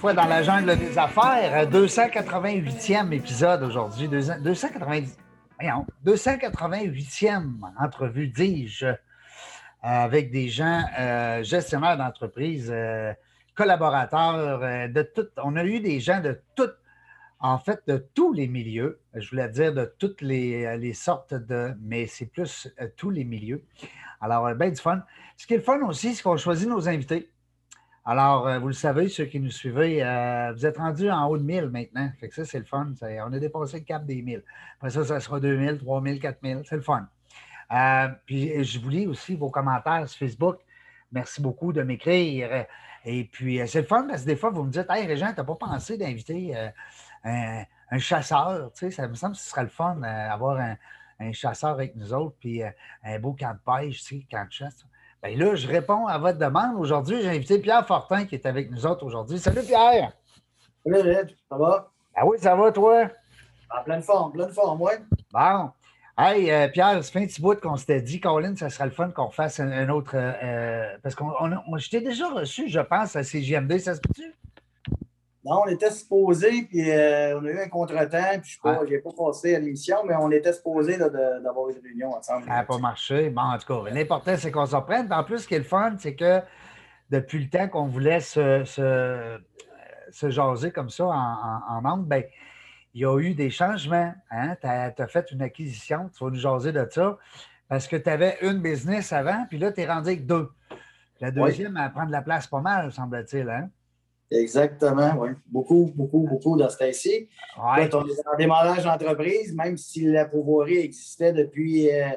fois dans la jungle des affaires. 288e épisode aujourd'hui. 290, 288e entrevue, dis-je, avec des gens euh, gestionnaires d'entreprise, euh, collaborateurs, euh, de tout. On a eu des gens de toutes, en fait, de tous les milieux. Je voulais dire de toutes les, les sortes de, mais c'est plus tous les milieux. Alors, bien du fun. Ce qui est le fun aussi, c'est qu'on choisit nos invités. Alors, euh, vous le savez, ceux qui nous suivez, euh, vous êtes rendus en haut de 1000 maintenant. Fait que ça, c'est le fun. on a dépassé le cap des 1000. Après ça, ça sera 2000, 3000, 4000. C'est le fun. Euh, puis, je vous lis aussi vos commentaires sur Facebook. Merci beaucoup de m'écrire. Et puis, c'est le fun parce que des fois, vous me dites Hey, Régent, tu n'as pas pensé d'inviter un, chasseur Tu sais, ça me semble que ce serait le fun d'avoir un, chasseur avec nous autres, puis un beau camp de pêche, tu sais, camp de chasse. Bien là, je réponds à votre demande. Aujourd'hui, j'ai invité Pierre Fortin qui est avec nous autres aujourd'hui. Salut Pierre! Salut ça va? Ah oui, ça va toi? En pleine forme, pleine forme, oui. Bon. Hey, euh, Pierre, ça fait un petit bout qu'on s'était dit, Colin, ça serait le fun qu'on fasse un, autre. Euh, parce qu'on je t'ai déjà reçu, je pense, à CGMD, ça se peut-tu? Non, on était supposé, puis euh, on a eu un contretemps, puis je n'ai pas, passé à l'émission, mais on était supposé d'avoir une réunion ensemble. Ça n'a pas marché. Bon, en tout cas, l'important, c'est qu'on s'en prenne. En plus, ce qui est le fun, c'est que depuis le temps qu'on voulait se, se, jaser comme ça en, en, ben, il y a eu des changements. Hein? Tu as, fait une acquisition, tu vas nous jaser de ça, parce que tu avais une business avant, puis là, tu es rendu avec deux. La deuxième, elle prend de la place pas mal, semble-t-il. Hein? Exactement, oui. Beaucoup, beaucoup, beaucoup dans ce temps-ci. Ouais. on est en démarrage d'entreprise, même si la pouvoirie existait depuis euh,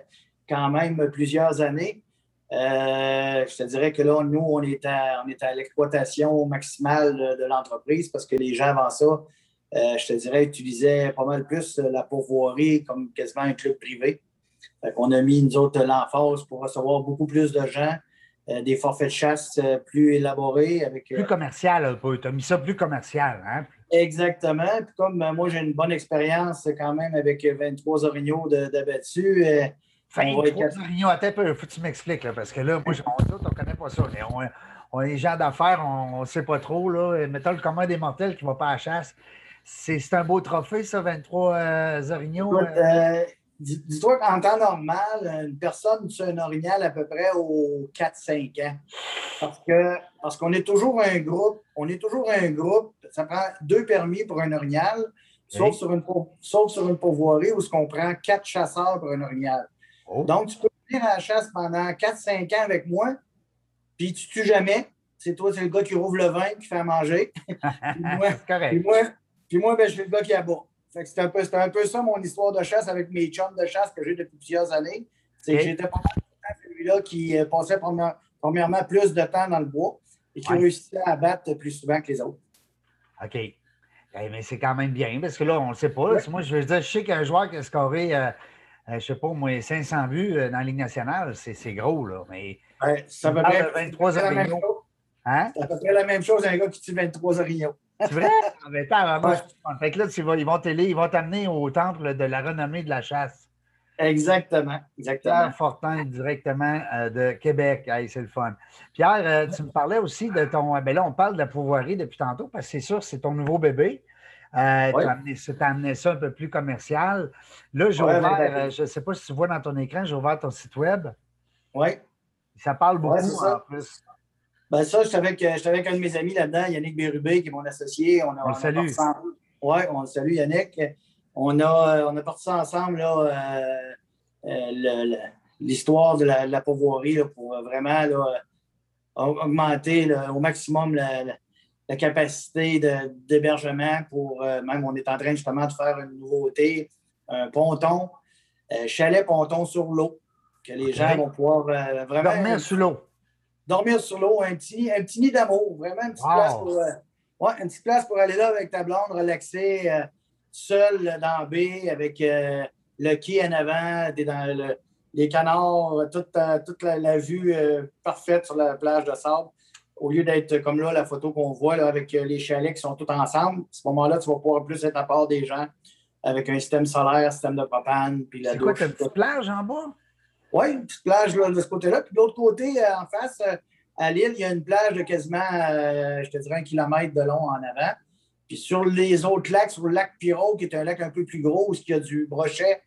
quand même plusieurs années. Euh, je te dirais que là, nous, on est à, on est à l'exploitation maximale de, l'entreprise parce que les gens avant ça, euh, je te dirais, utilisaient pas mal plus la pourvoirie comme quasiment un club privé. on a mis, nous autres, l'emphase pour recevoir beaucoup plus de gens. Euh, des forfaits de chasse euh, plus élaborés. Avec, euh, plus commercial un peu. Tu as mis ça plus commercial. Hein? Exactement. Puis comme moi, j'ai une bonne expérience quand même avec 23 orignaux d'abattus. 23 orignaux, attends un peu, faut que tu m'expliques, parce que là, moi, on ne connaît pas ça. On, on est gens d'affaires, on ne sait pas trop. Là. Mettons le commun des mortels qui ne va pas à la chasse. C'est un beau trophée, ça, 23 orignaux. Dis-toi qu'en temps normal, une personne tue un orignal à peu près aux 4-5 ans. Parce que parce qu'on est toujours un groupe, on est toujours un groupe, ça prend deux permis pour un orignal, sauf, sur une, sauf sur une pourvoirie où on prend quatre chasseurs pour un orignal. Oh. Donc, tu peux venir à la chasse pendant 4-5 ans avec moi, puis tu tues jamais. C'est toi, c'est le gars qui rouvre le vin, qui fait à manger. puis moi, puis moi, puis moi ben, je suis le gars qui abat. C'était un, peu, un peu ça mon histoire de chasse avec mes chums de chasse que j'ai depuis plusieurs années. C'est que j'étais pas celui-là qui euh, passait premièrement plus de temps dans le bois et qui réussissait à battre plus souvent que les autres. OK. Eh, mais c'est quand même bien parce que là, on ne le sait pas. Moi, je veux dire, je sais qu'un joueur qui a scoré, euh, euh, je ne sais pas, moi, 500 buts dans la Ligue nationale, c'est gros, là. Mais ça va bien 23 orignaux. Hein? C'est à peu près la même chose un gars qui tue 23 orignaux. C'est vrai? Ah, ben, fait que là, ils vont ils vont t'amener au temple de la renommée de la chasse. Exactement. Exactement. Pierre Fortin, directement euh, de Québec. c'est le fun. Pierre, euh, tu me parlais aussi de ton. Ben là, on parle de la pouvoirie depuis tantôt parce que c'est sûr, c'est ton nouveau bébé. Euh, tu as, amené ça un peu plus commercial. Là, j'ai ouvert, je ne sais pas si tu vois dans ton écran, j'ai ouvert ton site web. Oui. Ça parle beaucoup en plus. Ben ça, je suis avec, avec, un de mes amis là-dedans, Yannick Bérubé, qui est mon associé. On, a, on, salue. Oui, on salue Yannick. On a, on a parti ça ensemble, là, euh, euh, l'histoire de la, la pour vraiment là, augmenter au maximum la, capacité d'hébergement pour euh, même on est en train justement de faire une nouveauté, un ponton, chalet ponton sur l'eau, que les gens vont pouvoir vraiment. Dormir sur l'eau dormir sur l'eau, un petit, un petit nid d'amour, vraiment une petite, place pour, euh, ouais, une petite place pour aller là avec ta blonde, relaxer, euh, seul dans la baie, avec euh, le quai en avant, dans les canards, toute, toute la, vue parfaite sur la plage de sable. Au lieu d'être comme là, la photo qu'on voit là, avec les chalets qui sont tous ensemble, à ce moment-là, tu vas pouvoir plus être à part des gens avec un système solaire, un système de propane. Puis la C'est quoi, une petite plage en bas? Oui, une petite plage là, de ce côté-là. Puis de l'autre côté, euh, en face, euh, à l'île, il y a une plage de quasiment, euh, je te dirais, un kilomètre de long en avant. Puis sur les autres lacs, sur le lac Pirot, qui est un lac un peu plus gros, où il y a du brochet,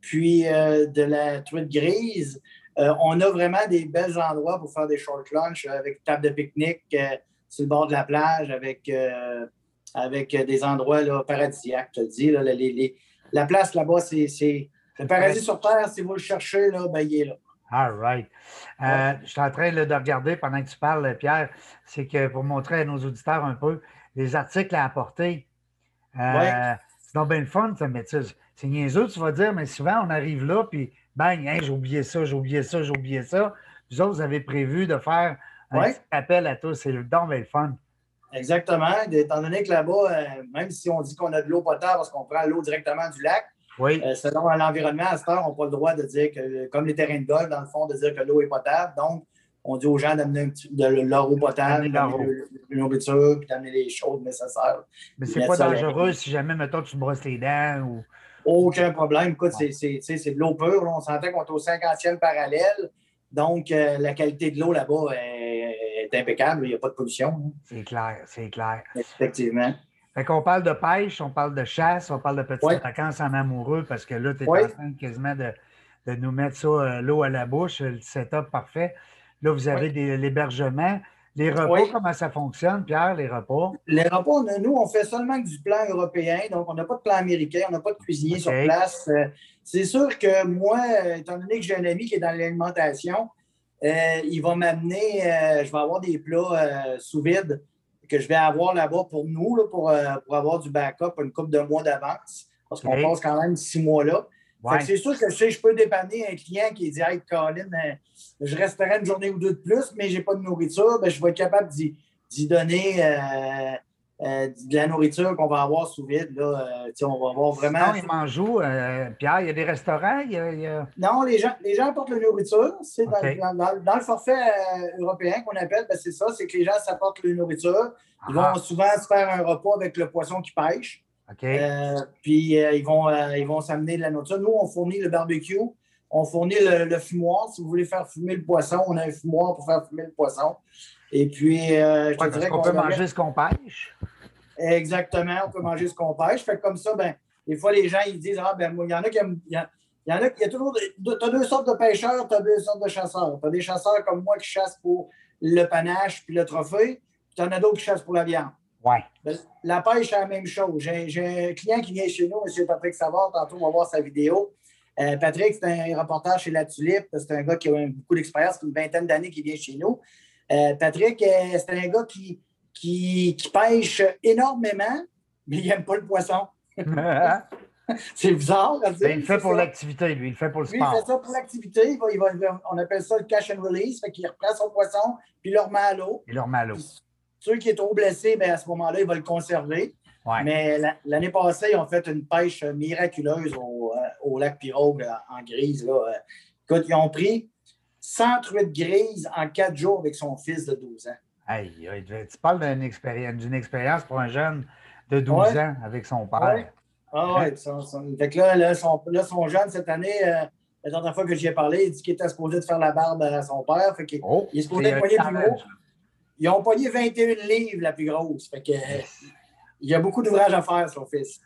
puis de la truite grise, on a vraiment des bels endroits pour faire des short lunch avec table de pique-nique sur le bord de la plage, avec, avec des endroits là, paradisiaques, je te dis. La place là-bas, c'est le paradis sur Terre. Si vous le cherchez, là, ben, il est là. All right. Euh, je suis en train de regarder pendant que tu parles, Pierre, c'est que pour montrer à nos auditeurs un peu les articles à apporter. Euh, c'est donc bien le fun, ça, mais c'est niaiseux, tu vas dire, mais souvent on arrive là, puis bang, j'ai oublié ça, j'ai oublié ça, j'ai oublié ça. Vous autres, vous avez prévu de faire un appel à tous. C'est le don bien le fun. Exactement. Étant donné que là-bas, euh, même si on dit qu'on a de l'eau potable parce qu'on prend l'eau directement du lac, oui. Euh, selon l'environnement, à cette heure, on n'a pas le droit de dire que, comme les terrains de golf, dans le fond, de dire que l'eau est potable. Donc, on dit aux gens d'amener de leur eau potable, une nourriture, puis d'amener les choses nécessaires. Mais c'est pas dangereux si jamais, mettons, tu brosses les dents ou. Aucun problème. Écoute, c'est de l'eau pure. On sentait qu'on est au 50e parallèle. Donc, euh, la qualité de l'eau là-bas est, impeccable. Il n'y a pas de pollution. C'est clair, c'est clair. Effectivement. Fait qu'on parle de pêche, on parle de chasse, on parle de petites vacances en amoureux parce que là, tu es en train quasiment de, nous mettre ça, euh, l'eau à la bouche, le setup parfait. Là, vous avez l'hébergement. Les repas, comment ça fonctionne, Pierre, les repas? Les repas, nous, on fait seulement du plan européen, donc on n'a pas de plan américain, on n'a pas de cuisinier sur place. Euh, c'est sûr que moi, étant donné que j'ai un ami qui est dans l'alimentation, euh, il va m'amener, je vais avoir des plats sous vide que je vais avoir là-bas pour nous, pour, euh, pour, avoir du backup une couple de mois d'avance, parce qu'on passe quand même six mois là. C'est sûr que je, je peux dépanner un client qui dit Hey, Colin, euh, je resterai une journée ou deux de plus, mais je n'ai pas de nourriture. Ben, je vais être capable d'y donner euh, euh, de la nourriture qu'on va avoir sous vide. Là, euh, on va avoir vraiment. Non, ils mangent où, euh, Pierre? Il y a des restaurants? Non, les gens, les gens apportent la nourriture. C'est dans, le forfait européen qu'on appelle, ben, c'est ça, c'est que les gens s'apportent la nourriture. Ils vont souvent se faire un repas avec le poisson qui pêche. puis ils vont ils vont s'amener de la nourriture. Nous, on fournit le barbecue, on fournit le, fumoir. Si vous voulez faire fumer le poisson, on a un fumoir pour faire fumer le poisson. Et puis, je te dirais qu'on peut manger ce qu'on pêche. Exactement, on peut manger ce qu'on pêche. Fait comme ça, ben, des fois, les gens, ils disent Ah, ben, il y en a qui aiment. Il y, en a, il y a toujours. Tu as deux sortes de pêcheurs, tu as deux sortes de chasseurs. Tu as des chasseurs comme moi qui chassent pour le panache puis le trophée, puis tu en as d'autres qui chassent pour la viande. Ouais. Ben, la pêche, c'est la même chose. J'ai un client qui vient chez nous, M. Patrick Savard, tantôt, on va voir sa vidéo. Euh, Patrick, c'est un reportage chez La Tulipe. C'est un gars qui a beaucoup d'expérience, une vingtaine d'années qui vient chez nous. Euh, Patrick, euh, c'est un gars qui, qui, pêche énormément, mais il n'aime pas le poisson. c'est bizarre. Ben, il le fait pour l'activité, lui. Il le fait pour le sport. il fait ça pour l'activité. on appelle ça le cash and release. Fait qu'il reprend son poisson, puis il le remet à l'eau. Il le remet à l'eau. Ceux qui est trop blessés, ben, à ce moment-là, il va le conserver. Mais l'année passée, ils ont fait une pêche miraculeuse au, euh, lac Pirogue en grise. Là. Écoute, ils ont pris 100 truites grises en quatre jours avec son fils de 12 ans tu parles d'une expérience, expérience pour un jeune de 12 ans avec son père. Ah oui, fait que là, là, son, jeune cette année, euh, la dernière fois que j'y ai parlé, il dit qu'il était supposé de faire la barbe à son père. Fait qu'il oh, il est supposé poigner plus gros. Ils ont pogné 21 livres la plus grosse. Fait que, il y a beaucoup d'ouvrages à faire, son fils.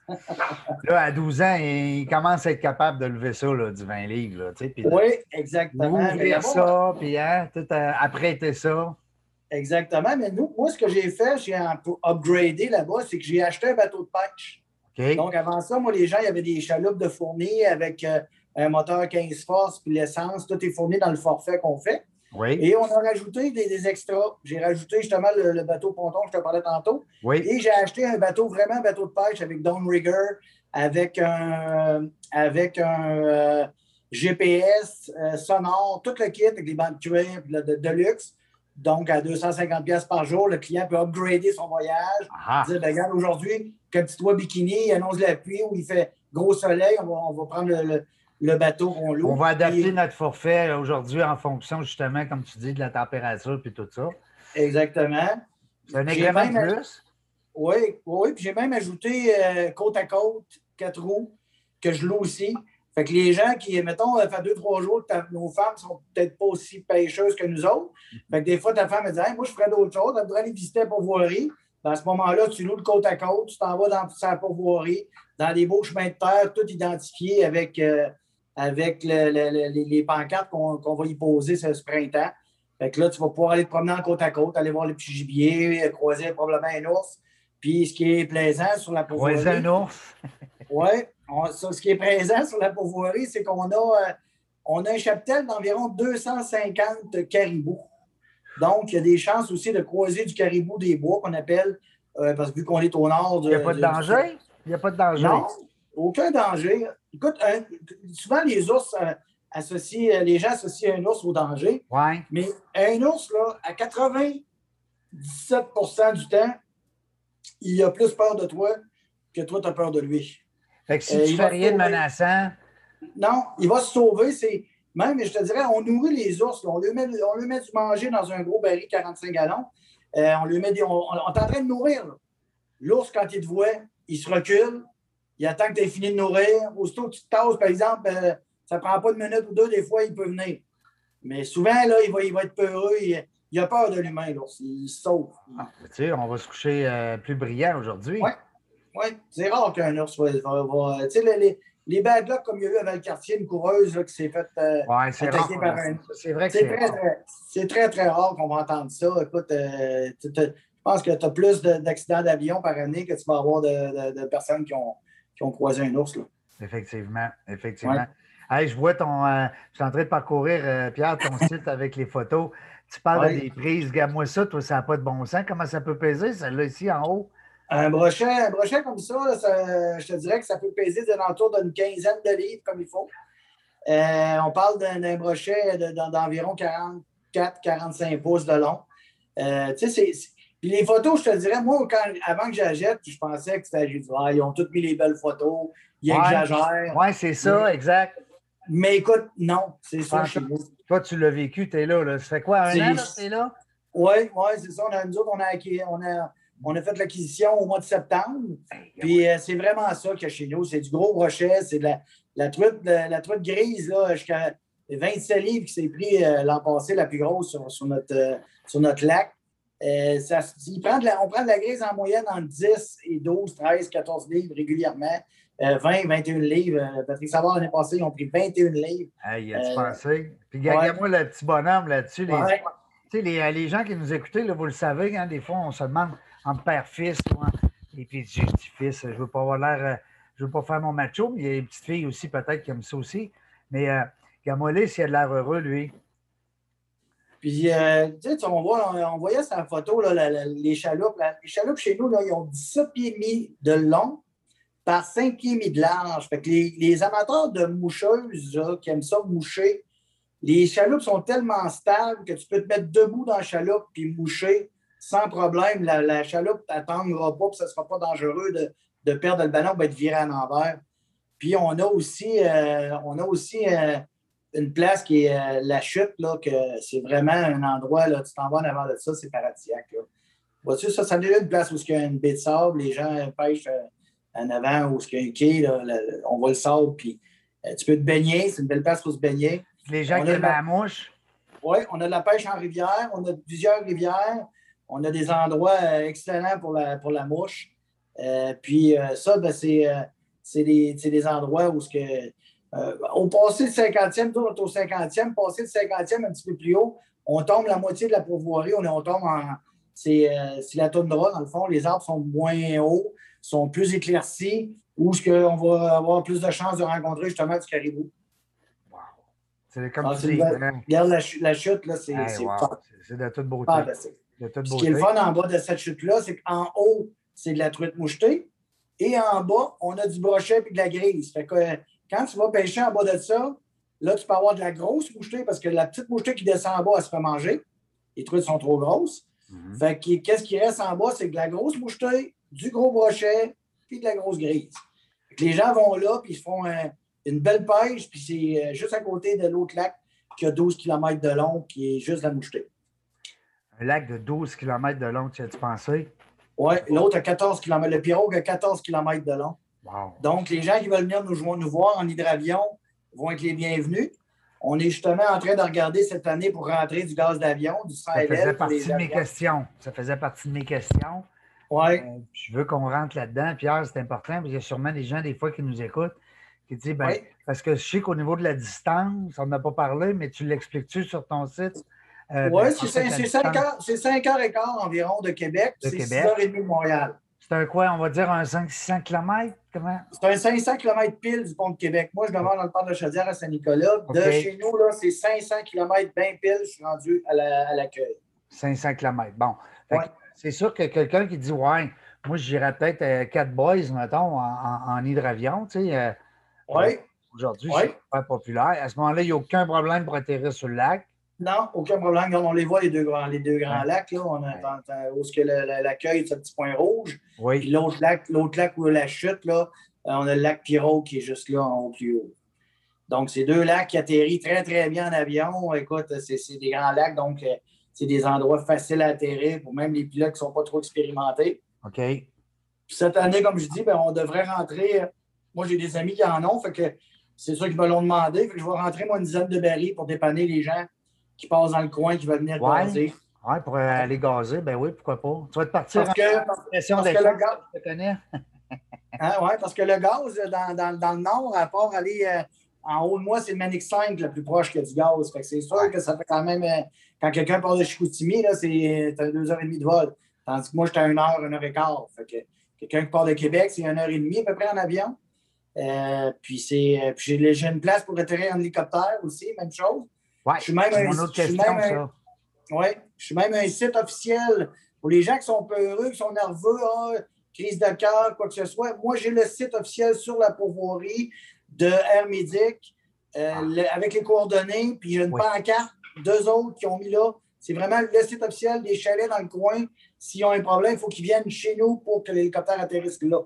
là, à 12 ans, il commence à être capable de lever ça, là, du 20 livres. Là, oui, exactement. Ouvrir ça, puis hein, tout, euh, apprêter ça. Exactement. Mais nous, moi, ce que j'ai fait, j'ai upgradé là-bas, c'est que j'ai acheté un bateau de pêche. Donc, avant ça, moi, les gens, il y avait des chaloupes de fournis avec euh, un moteur 15 forces, puis l'essence. Tout est fourni dans le forfait qu'on fait. Oui. Et on a rajouté des, extras. J'ai rajouté justement le, bateau ponton que je te parlais tantôt. Oui. Et j'ai acheté un bateau, vraiment un bateau de pêche avec downrigger, avec un, avec un euh, GPS euh, sonore, tout le kit avec des bandes cuir de luxe. Donc, à 250 pièces par jour, le client peut upgrader son voyage. Ah. Dire, ben, regarde, aujourd'hui, quand tu toi bikini, il annonce la pluie ou il fait gros soleil, on va, prendre le, bateau qu'on loue. On va adapter notre forfait aujourd'hui en fonction, justement, comme tu dis, de la température et tout ça. Exactement. C'est un agrément de plus? Oui, oui. Puis j'ai même ajouté euh, côte à côte, quatre roues, que je loue aussi. Fait que les gens qui, mettons, ça fait deux, trois jours que nos femmes sont peut-être pas aussi pêcheuses que nous autres. Fait que des fois, ta femme elle dit Moi, je ferais d'autres choses, elle voudrait aller visiter la pourvoirie. À ce moment-là, tu loues le côte à côte, tu t'en vas dans sa pourvoirie, dans des beaux chemins de terre, tout identifié avec, euh, avec les pancartes qu'on va y poser ce, printemps. Fait que là, tu vas pouvoir aller te promener en côte à côte, aller voir les petits gibiers, croiser probablement un ours. Puis ce qui est plaisant sur la pourvoirie. Croiser un ours. oui. Ce qui est présent sur la pourvoirie, c'est qu'on a, euh, on a un cheptel d'environ 250 caribous. Donc, il y a des chances aussi de croiser du caribou des bois qu'on appelle, euh, parce que vu qu'on est au nord. il n'y a pas de danger? Il n'y a pas de danger? Non, aucun danger. Écoute, souvent les ours euh, associent, les gens associent un ours au danger. Ouais. Mais un ours, là, à 97% du temps, il a plus peur de toi que toi, tu as peur de lui. Fait que si euh, tu fais rien de menaçant. Non, il va se sauver. C'est... Même, je te dirais, on nourrit les ours. On, lui met, on lui met du manger dans un gros baril 45 gallons. Euh, on lui met des, on, est en train de nourrir. L'ours, quand il te voit, il se recule. Il attend que tu aies fini de nourrir. Aussitôt que tu te tasses, par exemple, euh, ça ne prend pas une minute ou deux, des fois, il peut venir. Mais souvent, là, il va, il va être peureux. Il, a peur de l'humain, l'ours. Il se sauve. Ah, tu sais, on va se coucher plus brillant aujourd'hui. Oui. Oui, c'est rare qu'un ours va. tu sais, les, les bad luck, comme il y a eu à Valcartier, une coureuse là, qui s'est faite euh, ouais, attaquer par un. C'est vrai que c'est très, très, C'est très, très rare qu'on va entendre ça. Écoute, euh, je pense que tu as plus d'accidents d'avion par année que tu vas avoir de, de, personnes qui ont, qui ont, croisé un ours. Là. Effectivement, effectivement. Hey, je vois ton. Euh, je suis en train de parcourir, Pierre, ton site avec les photos. Tu parles des prises. Regarde-moi ça, toi, ça n'a pas de bon sens. Comment ça peut peser, celle-là, ici, en haut? Un brochet, un brochet comme ça, je te dirais que ça peut peser d'entour d'une quinzaine de livres comme il faut. Euh, on parle d'un brochet d'environ 44-45 pouces de long. Euh, puis les photos, je te dirais, moi, quand, avant que j'achète, je pensais que c'était juste, ah, ils ont toutes mis les belles photos, ils exagèrent. Oui, c'est ça, exact. Mais écoute, non, c'est ça chez Toi, tu l'as vécu, tu es là, là. Ça fait quoi, un an, tu es là? Oui, oui, c'est ça. On a, nous autres, on a, on a, on a fait l'acquisition au mois de septembre. Puis euh, c'est vraiment ça qu'il y a chez nous. C'est du gros brochet, c'est de la, la, truite, la, truite grise, jusqu'à 27 livres qui s'est pris euh, l'an passé, la plus grosse sur, notre, euh, sur notre lac. Ça, prend on prend de la grise en moyenne entre 10 et 12, 13, 14 livres régulièrement. 20, 21 livres. Patrick Savard, l'année passée, ils ont pris 21 livres. Hey, a-tu pensé? Puis, regarde-moi le petit bonhomme là-dessus. Les, les, les, gens qui nous écoutaient, là, vous le savez, hein, des fois, on se demande entre père-fils. Et puis, j'ai dit fils, je veux pas avoir l'air, euh, je veux pas faire mon macho, mais il y a une petite fille aussi, peut-être, qui aime ça aussi. Mais euh, Gamolé, s'il a de l'air heureux, lui. Puis, euh, tu sais, on, voit, on, voyait sa photo, là, les chaloupes. les chaloupes chez nous, ils ont 17 pieds et demi de long par 5 pieds et demi de large. Fait que les, amateurs de moucheuses qui aiment ça moucher, les chaloupes sont tellement stables que tu peux te mettre debout dans la chaloupe puis moucher sans problème. La, chaloupe n'attendra pas, puis ce ne sera pas dangereux de, perdre le ballon, va être viré à l'envers. Puis on a aussi, euh, on a aussi euh, une place qui est euh, la chute, là, que c'est vraiment un endroit, là, tu t'en vas en avant de ça, c'est paradisiaque. Vois-tu, ça, ça devient une place où il y a une baie de sable, les gens pêchent en avant, où il y a un quai, on voit le sable, puis tu peux te baigner, c'est une belle place pour se baigner. Les gens qui aiment la mouche. Oui, on a de la pêche en rivière, on a plusieurs rivières. On a des endroits euh, excellents pour la, pour la mouche. Euh, puis euh, ça, ben, c'est des, endroits où ce que, au passé le 50e, on est au 50e, passé le 50e un petit peu plus haut, on tombe la moitié de la pourvoirie, on, on tombe en. C'est la toundra, dans le fond. Les arbres sont moins hauts, sont plus éclaircis, où ce on va avoir plus de chances de rencontrer justement du caribou. Wow. C'est comme ah, tu dis. Hein. Regarde la, chute, là, c'est C'est de toute beauté. Ce qui est le fun en bas de cette chute-là, c'est qu'en haut, c'est de la truite mouchetée. Et en bas, on a du brochet et de la grise. Fait que quand tu vas pêcher en bas de ça, là, tu peux avoir de la grosse mouchetée parce que la petite mouchetée qui descend en bas, elle se fait manger. Les truites sont trop grosses. Mhm. Fait que qu'est-ce qui reste en bas? C'est de la grosse mouchetée, du gros brochet puis de la grosse grise. les gens vont là puis ils font une belle pêche puis c'est euh, juste à côté de l'autre lac qui a 12 km de long qui est juste la mouchetée. Un lac de 12 km de long, tu as-tu pensé? Oui, l'autre a 14 km. Le pirogue a 14 km de long. Wow. Donc, les gens qui veulent venir nous, nous voir en hydravion, vont être les bienvenus. On est justement en train de regarder cette année pour rentrer du gaz d'avion, du Ça faisait partie de mes questions. Ça faisait partie de mes questions. Oui. Euh, je veux qu'on rentre là-dedans. Pierre, c'est important, parce qu'il y a sûrement des gens, des fois, qui nous écoutent, qui disent, ben, parce que je sais qu'au niveau de la distance, on n'a pas parlé, mais tu l'expliques-tu sur ton site? Euh, oui, c'est 5 heures, et quart environ de Québec. C'est 6 heures et demie de Montréal. C'est un quoi, on va dire un 500-600 km? Comment? C'est un 500 km pile du pont de Québec. Moi, je demande dans le parc de Chaudière à Saint-Nicolas. De chez nous, là, c'est 500 km bien pile. Je suis rendu à l'accueil. 500 km. Bon. C'est sûr que quelqu'un qui dit Ouais, moi, j'irais peut-être 4 euh, boys, mettons, en, hydravion, tu sais. Euh, oui. Aujourd'hui, c'est pas populaire. À ce moment-là, il n'y a aucun problème pour atterrir sur le lac. Non, aucun problème. On les voit, les deux grands, les deux grands lacs. Là. On a, où est-ce que l'accueil, c'est un petit point rouge. Oui. Puis l'autre lac, l'autre lac où la chute, là, euh, on a le lac Pirot qui est juste là en haut plus haut. Donc, c'est deux lacs qui atterrissent très, très bien en avion. Écoute, c'est des grands lacs, donc euh, c'est des endroits faciles à atterrir pour même les pilotes qui ne sont pas trop expérimentés. OK. Puis cette année, comme je dis, ben, on devrait rentrer. Moi, j'ai des amis qui en ont, fait que c'est sûr qu'ils me l'ont demandé. Fait que je vais rentrer, moi, une dizaine de barils pour dépanner les gens qui passent dans le coin, qui veulent venir gazer. Oui, pour aller gazer, ben oui, pourquoi pas. Tu vas te partir parce que, parce, que le gaz, je te connais. hein, oui, parce que le gaz, dans, dans, dans, le nord, à part aller euh, en haut de moi, c'est le Manic 5 le plus proche que du gaz. Fait que c'est sûr que ça fait quand même. Euh, quand quelqu'un part de Chicoutimi, là, c'est deux heures et demie de vol. Tandis que moi, j'étais à une heure, une heure et quart. Fait que quelqu'un qui part de Québec, c'est une heure et demie à peu près en avion. Euh, puis c'est, j'ai une place pour atterrir en hélicoptère aussi, même chose. Ouais, je suis même un, autre question, ça. Ouais, je suis même un site officiel pour les gens qui sont peureux, qui sont nerveux, ah, crise de cœur, quoi que ce soit. Moi, j'ai le site officiel sur la pourvoirie de Air Médic euh, ah. avec les coordonnées, puis j'ai une pancarte, deux autres qui ont mis là. C'est vraiment le site officiel des chalets dans le coin. S'ils ont un problème, il faut qu'ils viennent chez nous pour que l'hélicoptère atterrisse là.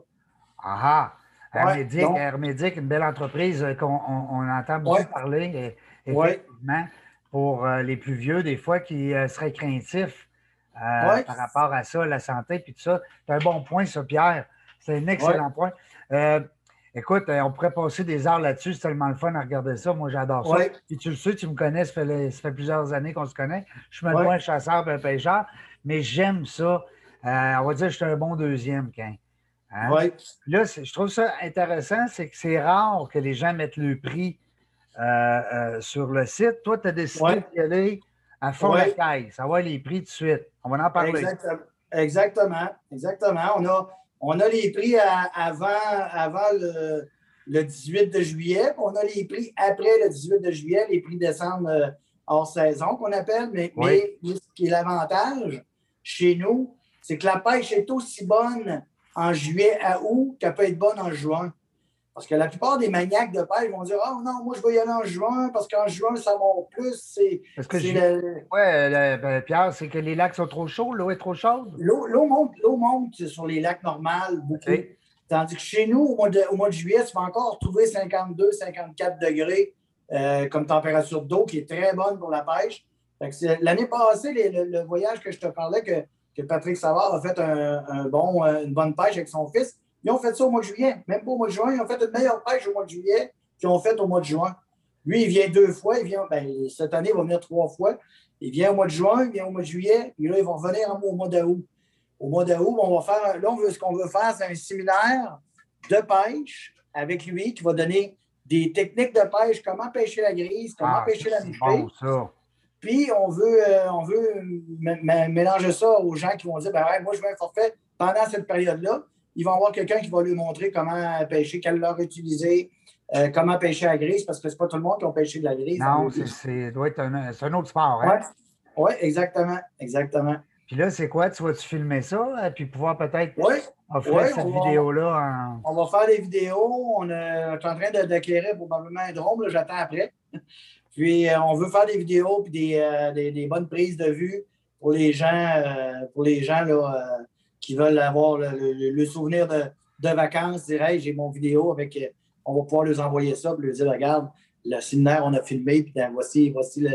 Ah ah! Air Médic, une belle entreprise qu'on on, entend beaucoup parler. Effectivement, pour euh, les plus vieux, des fois, qui euh, seraient craintifs euh, par rapport à ça, la santé, puis tout ça. C'est un bon point, ça, Pierre. C'est un excellent point. écoute, on pourrait passer des heures là-dessus. C'est tellement le fun à regarder ça. Moi, j'adore ça. Puis tu le sais, tu me connais, ça fait, plusieurs années qu'on se connaît. Je suis même pas un chasseur un pêcheur, mais j'aime ça. on va dire que je suis un bon deuxième, quand. Hein? Là, je trouve ça intéressant, c'est que c'est rare que les gens mettent le prix euh, euh, sur le site. Toi, tu as décidé d'y aller à fond la caisse, savoir les prix tout de suite. On va en parler. Exactement. Exactement. On a, on a les prix avant, avant le, 18 de juillet, on a les prix après le 18 de juillet, les prix décembre euh, hors saison qu'on appelle. Mais, mais ce qui est l'avantage chez nous, c'est que la pêche est aussi bonne en juillet à août qu'elle peut être bonne en juin. Parce que la plupart des maniaques de pêche vont dire Ah oh, non, moi je vais y aller en juin parce qu'en juin, ça monte plus. C'est, Parce que le... ouais, ben, Pierre, c'est que les lacs sont trop chauds, l'eau est trop chaude. L'eau, monte, l'eau monte sur les lacs normales beaucoup. Tandis que chez nous, au mois, de, au mois de juillet, tu vas encore trouver 52, 54 degrés euh, comme température d'eau qui est très bonne pour la pêche. l'année passée, le, voyage que je te parlais, que, que Patrick Savard a fait un, bon, euh, une bonne pêche avec son fils, ils ont fait ça au mois de juillet. Même pas au mois de juin. Ils ont fait une meilleure pêche au mois de juillet qu'ils ont fait au mois de juin. Lui, il vient deux fois. Il vient, ben, cette année, il va venir trois fois. Il vient au mois de juin, il vient au mois de juillet, puis là, il va revenir au mois d'août. Au mois d'août, on va faire. Là, on veut, ce qu'on veut faire, c'est un séminaire de pêche avec lui qui va donner des techniques de pêche, comment pêcher la grise, comment ah, pêcher la mouchée. Puis on veut, euh, on veut mélanger ça aux gens qui vont dire ben moi, je veux un forfait pendant cette période-là ils vont avoir quelqu'un qui va lui montrer comment pêcher, quelle leurre utiliser, euh, comment pêcher à la grise, parce que c'est pas tout le monde qui a pêché de la grise. Non, c'est doit être un, un, autre sport. Hein? Oui, ouais, exactement. Exactement. Puis là, c'est quoi? Tu vas-tu filmer ça? Euh, puis pouvoir peut-être ouais, offrir cette vidéo-là? On va faire des vidéos. On, est en train d'acquérir probablement un drone. J'attends après. puis euh, on veut faire des vidéos puis des, des, des, bonnes prises de vue pour les gens, pour les gens là, qui veulent avoir le, souvenir de, vacances, dire j'ai mon vidéo avec. Euh, on va pouvoir leur envoyer ça, puis leur dire regarde, le séminaire, on a filmé, puis ben, voici, voici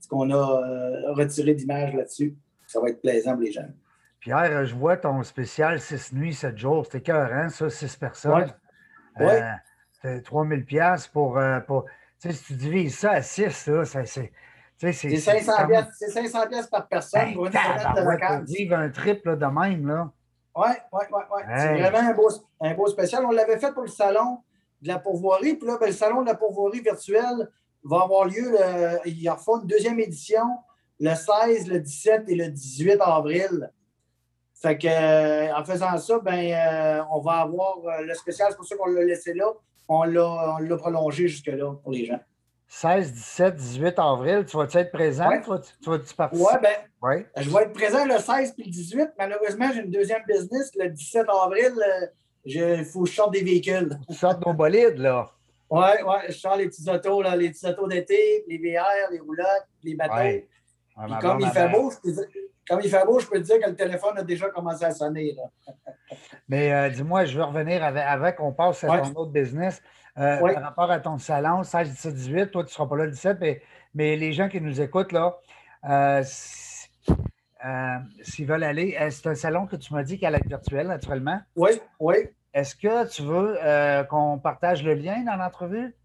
ce qu'on a euh, retiré d'images là-dessus. Ça va être plaisant pour les gens. Pierre, je vois ton spécial 6 nuits, 7 jours. C'était hein, ça, 6 personnes. Oui. Euh, 3000 pièces pour, pour Tu sais, si tu divises ça à 6, ça, c'est. C'est 500, pièces par personne pour une semaine de vacances. vivre un triple de même, là. Oui, oui, oui. Ouais. C'est vraiment un beau, un beau spécial. On l'avait fait pour le salon de la pourvoirie. Puis là, ben, le salon de la pourvoirie virtuelle va avoir lieu. Le, il y aura une deuxième édition le 16, le 17 et le 18 avril. Fait que, euh, en faisant ça, ben, euh, on va avoir euh, le spécial. C'est pour ça qu'on l'a laissé là. On l'a prolongé jusque-là pour les gens. 16, 17, 18 avril, tu vas-tu être présent? Tu vas-tu participer? Oui, ben, ouais. je vais être présent le 16 puis le 18. Malheureusement, j'ai une deuxième business. Le 17 avril, il faut que je sorte des véhicules. Tu sortes nos bolides, là. Oui, oui, je sors les petits autos, là, les petits autos d'été, les VR, les roulottes, les bateaux. comme, il fait beau, je peux comme il fait beau, je peux te dire que le téléphone a déjà commencé à sonner. Là. Mais euh, dis-moi, je veux revenir avec, on passe à ton autre business. Euh, par rapport à ton salon, 16, 17, 18, toi, tu ne seras pas là le 17, mais, mais les gens qui nous écoutent, là, euh, s'ils veulent aller, c'est un salon que tu m'as dit qu'elle est virtuel, naturellement. Oui, oui. Est-ce que tu veux qu'on partage le lien dans l'entrevue?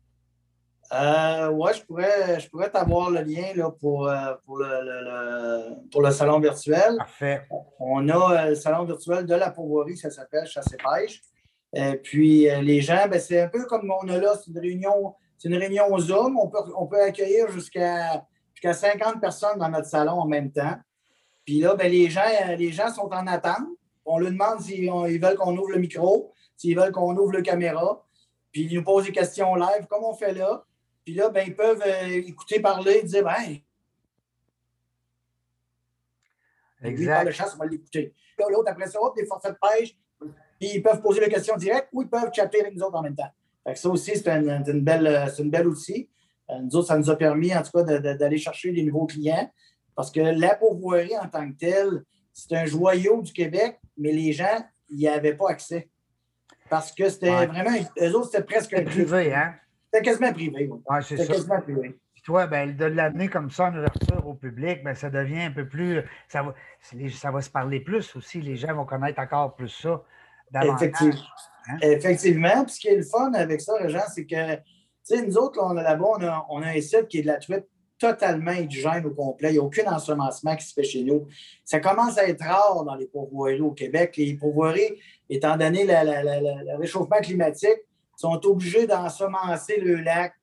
Euh, oui, je pourrais, je pourrais t'avoir le lien là, pour, pour, le, pour le salon virtuel. Parfait. On a le salon virtuel de la pourvoirie, ça s'appelle Chasse et Pêche. Et puis, euh, les gens, ben, c'est un peu comme on a là, c'est une réunion, c'est une réunion Zoom. On peut, on peut accueillir jusqu'à jusqu'à 50 personnes dans notre salon en même temps. Puis là, ben, les, gens, les gens sont en attente. On leur demande s'ils veulent qu'on ouvre le micro, s'ils veulent qu'on ouvre la caméra. Puis ils nous posent des questions live, comme on fait là. Puis là, ben, ils peuvent euh, écouter parler, dire ben, Exact. le chasse, on va l'écouter. L'autre, après ça, des forfaits de pêche, puis ils peuvent poser des questions directes ou ils peuvent chatter avec nous autres en même temps. ça aussi, c'est une, belle, une belle outil. Euh, nous autres, ça nous a permis, en tout cas, d'aller chercher des nouveaux clients parce que la pourvoirie en tant que telle, c'est un joyau du Québec, mais les gens n'y avaient pas accès. Parce que c'était vraiment, eux autres, c'était presque. privé, hein? C'était quasiment privé. Oui, ouais, c'est ça. quasiment privé. toi, ben, de l'amener comme ça en ouverture au public, ben, ça devient un peu plus. Ça va, ça va se parler plus aussi. Les gens vont connaître encore plus ça. Effectivement. Hein? Effectivement. Puis ce qui est le fun avec ça, Régent, c'est que, tu sais, nous autres, là-bas, on a, on a, un site qui est de la truite totalement indigène au complet. Il n'y a aucun ensemencement qui se fait chez nous. Ça commence à être rare dans les pourvoiries au Québec. Les pourvoiries, étant donné le réchauffement climatique, sont obligés d'ensemencer le lac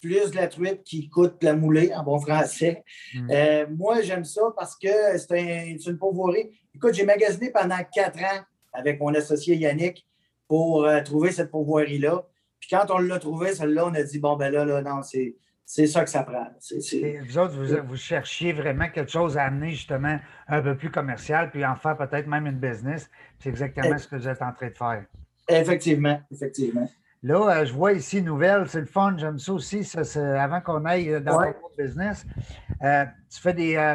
plus de la truite qui coûte la moulée, en bon français. Hmm. Euh, moi, j'aime ça parce que c'est une pourvoirie. Écoute, j'ai magasiné pendant quatre ans avec mon associé Yannick pour euh, trouver cette pourvoirie-là. Puis quand on l'a trouvé, celle-là, on a dit bon, ben là, là non, c'est. C'est ça que ça prend. Vous autres, vous, cherchiez vraiment quelque chose à amener justement un peu plus commercial, puis en faire peut-être même une business. C'est exactement ce que vous êtes en train de faire. Effectivement, effectivement. Là, euh, je vois ici nouvelle, c'est le fun, j'aime ça aussi. avant qu'on aille euh, dans votre business, tu fais des.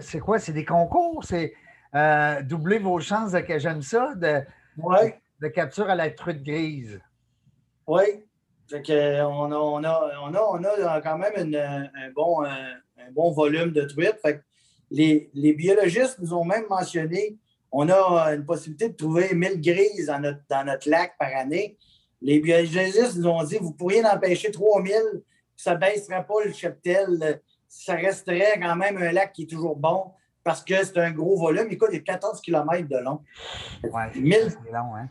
c'est quoi? C'est des concours? C'est euh, doubler vos chances de que j'aime ça, de, de, capture à la truite grise. Oui. on, a, on, a, on, a, quand même un, bon, un, bon volume de truites. les, biologistes nous ont même mentionné on a une possibilité de trouver 1000 grises dans notre, dans notre lac par année. Les biologistes nous ont dit vous pourriez en pêcher 3000, ça ne baisserait pas le cheptel, ça resterait quand même un lac qui est toujours bon parce que c'est un gros volume. Écoute, il y a 14 km de long. Oui, c'est long, hein?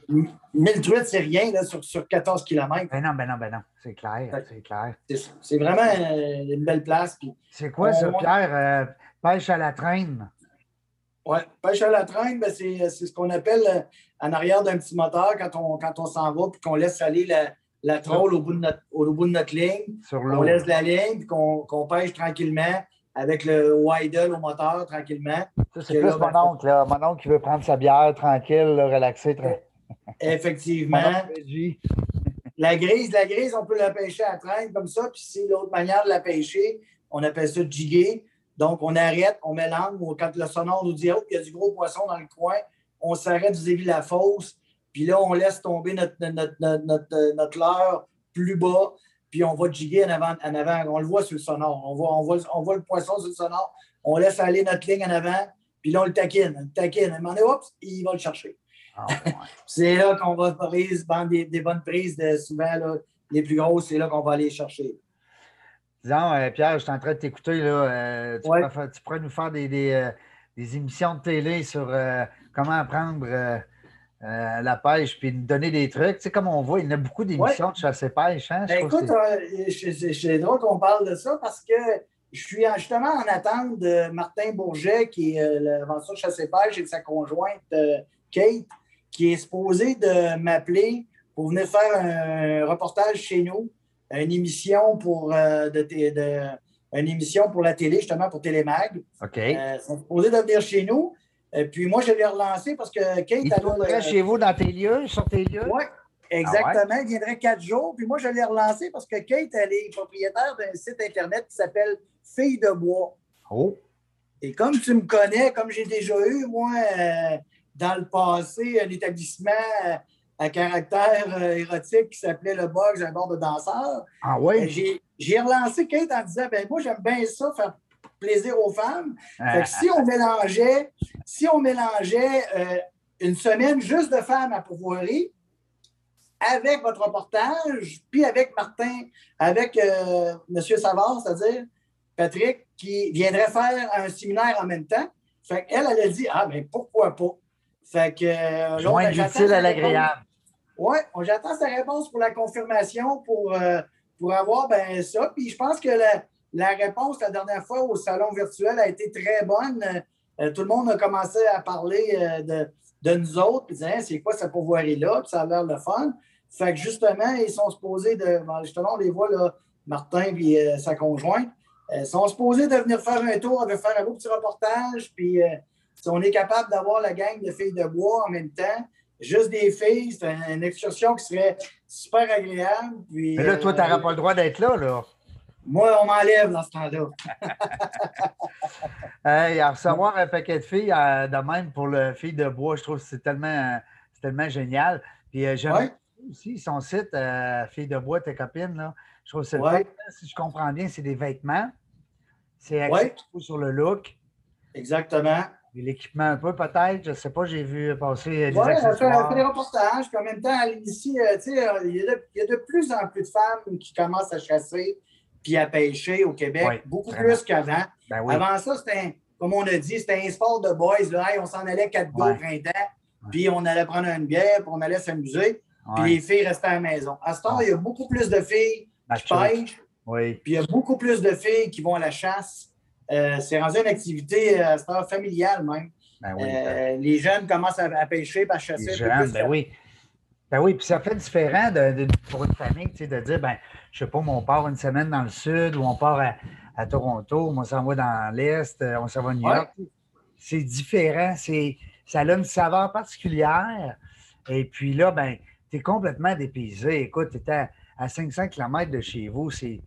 1000 truites, c'est rien là, sur, sur 14 km. Ben non, ben non, ben non. C'est clair, c'est clair. C'est vraiment euh, une belle place. C'est quoi ça, Pierre? Euh, pêche à la traîne? Oui, pêche à la traîne, ben c'est ce qu'on appelle euh, en arrière d'un petit moteur quand on, quand on s'en va puis qu'on laisse aller la, la troll au bout de notre, au bout de notre ligne. on laisse la ligne puis qu'on pêche tranquillement avec le Widle au moteur tranquillement. c'est plus mon ben, oncle, là. Mon oncle qui veut prendre sa bière tranquille, relaxer. Effectivement. la grise, la grise, on peut la pêcher à traîne comme ça. Puis si l'autre manière de la pêcher, on appelle ça jiguer. Donc, on arrête, on met l'angle. Quand le sonore nous dit, oh, il y a du gros poisson dans le coin, on s'arrête vis-à-vis la fosse. Puis là, on laisse tomber notre, notre, notre, notre leurre plus bas puis on va jiguer en avant, en avant. On le voit sur le sonore. On voit, on, voit, on voit le poisson sur le sonore. On laisse aller notre ligne en avant, puis là, on le taquine. On le taquine. À un moment donné, oups, il va le chercher. Ah, c'est là qu'on va prendre des, des, bonnes prises, de, souvent là, les plus grosses, c'est là qu'on va aller chercher. disons, euh, Pierre, je suis en train de t'écouter, là. tu, pourrais, nous faire des, des, émissions de télé sur comment apprendre la pêche, puis nous donner des trucs. Tu sais, comme on voit, il y a beaucoup d'émissions de chasse et pêche. Hein? Ben, écoute, c'est drôle qu'on parle de ça parce que je suis justement en attente de Martin Bourget, qui est l'aventure chasse et pêche, et de sa conjointe Kate, qui est supposé de m'appeler pour venir faire un reportage chez nous, une émission pour, euh, de, une émission pour la télé, justement pour Télémag. OK. Euh, ils sont supposés de venir chez nous. Et puis moi, je l'ai relancé parce que Kate. Il viendrait chez vous dans tes lieux, sur tes lieux? Oui, exactement. Il viendrait quatre jours. Puis moi, je l'ai relancé parce que Kate, elle est propriétaire d'un site Internet qui s'appelle Fille de bois. Oh. Et comme tu me connais, comme j'ai déjà eu, moi, euh, dans le passé, un établissement à caractère euh, érotique qui s'appelait le box, un bord de danseur. Ah oui? Euh, j'ai relancé Kate en disant ben moi, j'aime bien ça, faire plaisir aux femmes. Fait que si on mélangeait, si on mélangeait euh, une semaine juste de femmes à pourvoirie, avec votre reportage, puis avec Martin, avec euh, M. Savard, c'est-à-dire Patrick, qui viendrait faire un séminaire en même temps. Fait qu'elle, elle a dit Ah, ben pourquoi pas? Fait que. Joindre l'utile à l'agréable. Oui, j'attends sa réponse pour la confirmation pour, euh, pour avoir ben, ça. Puis je pense que la, réponse la dernière fois au salon virtuel a été très bonne. Euh, tout le monde a commencé à parler euh, de, nous autres, puis disant c'est quoi cette pourvoirie-là, puis ça a l'air le fun. Fait que justement, ils sont supposés de. Justement, on les voit là, Martin et sa conjointe. Ils sont supposés de venir faire un tour, de faire un beau petit reportage, puis si on est capable d'avoir la gang de filles de bois en même temps, juste des filles, c'est une excursion qui serait super agréable. Mais là, toi, tu n'auras euh, pas le droit d'être là, là. Moi, on m'enlève dans ce temps-là. hey, à recevoir un paquet de filles euh, de même pour le fille de bois, je trouve que c'est tellement, tellement génial. Puis euh, j'aime aussi son site, Fille de bois, tes copines, là. Je trouve que c'est ouais. si je comprends bien, c'est des vêtements. C'est axé sur le look. Exactement. L'équipement un peu, peut-être, je ne sais pas, j'ai vu passer des Oui, on fait, des reportages, puis en même temps, ici, euh, euh, il y, a de plus en plus de femmes qui commencent à chasser puis à pêcher au Québec, beaucoup plus qu'avant. Ben Avant ça, c'était, comme on a dit, c'était un sport de boys. Là, on s'en allait quatre jours au printemps, puis on allait prendre une bière, puis on allait s'amuser, puis les filles restaient à la maison. À ce temps, il y a beaucoup plus de filles qui pêchent, puis il y a beaucoup plus de filles qui vont à la chasse. Euh, c'est rendu une activité euh, à familiale même. Ben euh, ben les jeunes commencent à, pêcher, à chasser. Les jeunes, ben oui. Ben oui, puis ça fait différent de, pour une famille, tu sais, de dire, ben, je sais pas, on part une semaine dans le sud ou on part à, Toronto, on s'en va dans l'est, on s'en va à New York. C'est différent, c'est, ça a une saveur particulière. Et puis là, ben, tu es complètement dépaysé. Écoute, tu es à, 500 km de chez vous, c'est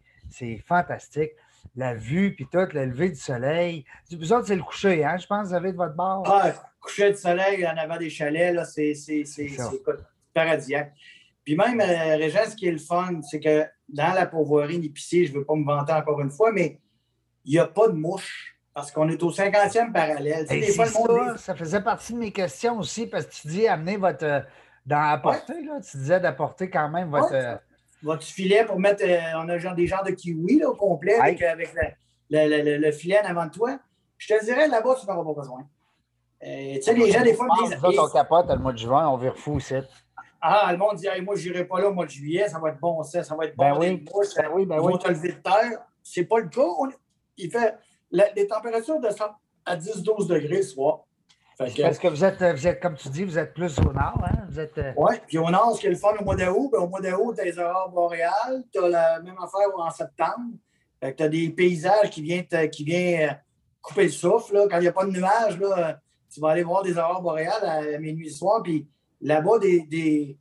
fantastique la vue, puis tout, le lever du soleil. Vous autres, c'est le coucher, hein? Je pense vous avez de votre bord. Ah, coucher de soleil en avant des chalets, là, c'est paradisiaque. Puis même, euh, Régent, ce qui est le fun, c'est que dans la pourvoirie d'épicier, je ne veux pas me vanter encore une fois, mais il n'y a pas de mouche parce qu'on est au 50e parallèle. Des fois, ça, ça faisait partie de mes questions aussi parce que tu dis amener votre. Euh, dans apporter, là, tu disais d'apporter quand même votre. Euh, votre filet pour mettre. Euh, on a genre des genres de kiwi là, au complet avec, le, filet en avant de toi. Je te dirais, là-bas, tu n'en auras pas besoin. Tu sais, les gens, des fois, me disent. Nous on capote le mois de juin, on vire fou, c'est. Ah, le monde dit, moi, je n'irai pas là au mois de juillet, ça va être bon, ça, ça va être bon. Ben oui, ben oui, ben oui. te lever de terre. C'est pas le cas. il fait. les températures descendent à 10-12 degrés ce soir. Parce que vous êtes, vous êtes, comme tu dis, vous êtes plus au nord, hein? Vous êtes... Euh, oui, puis au nord, ce qui est le fun au mois d'août, ben, au mois d'août, tu as les aurores boréales, tu as la même affaire en septembre. tu as des paysages qui viennent, qui viennent euh, couper le souffle. Là. Quand il n'y a pas de nuages, là, tu vas aller voir des aurores boréales à, minuit ce soir, puis là-bas, des, des,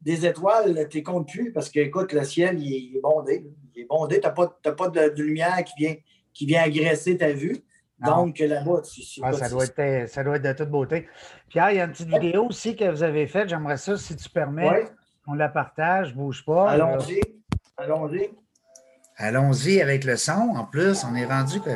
des, étoiles, tu comptes plus parce que, écoute, le ciel, il est bondé. Il est bondé, tu n'as pas, pas de, de, lumière qui vient, qui vient agresser ta vue. Donc, là-bas, ah, ça, doit être, ça doit être de toute beauté. Pierre, il y a une petite vidéo aussi que vous avez faite. J'aimerais ça, si tu permets, on la partage, bouge pas. Allons-y. Allons-y. Allons-y avec le son. En plus, on est rendu que.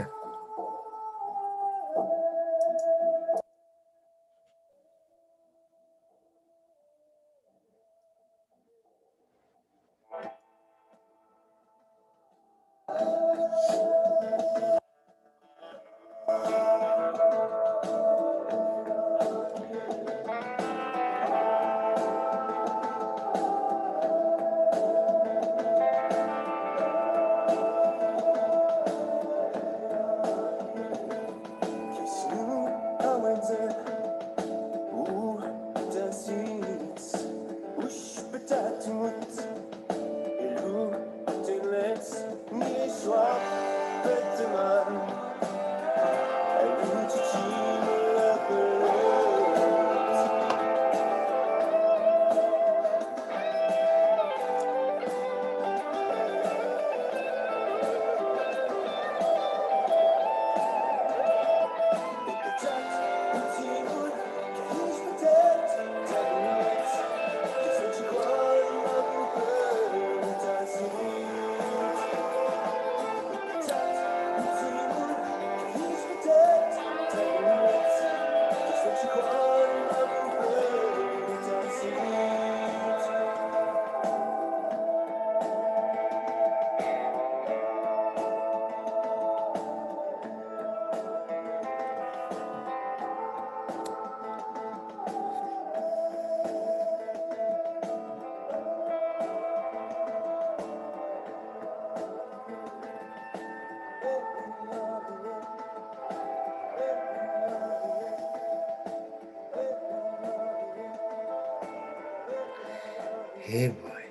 Eh boy.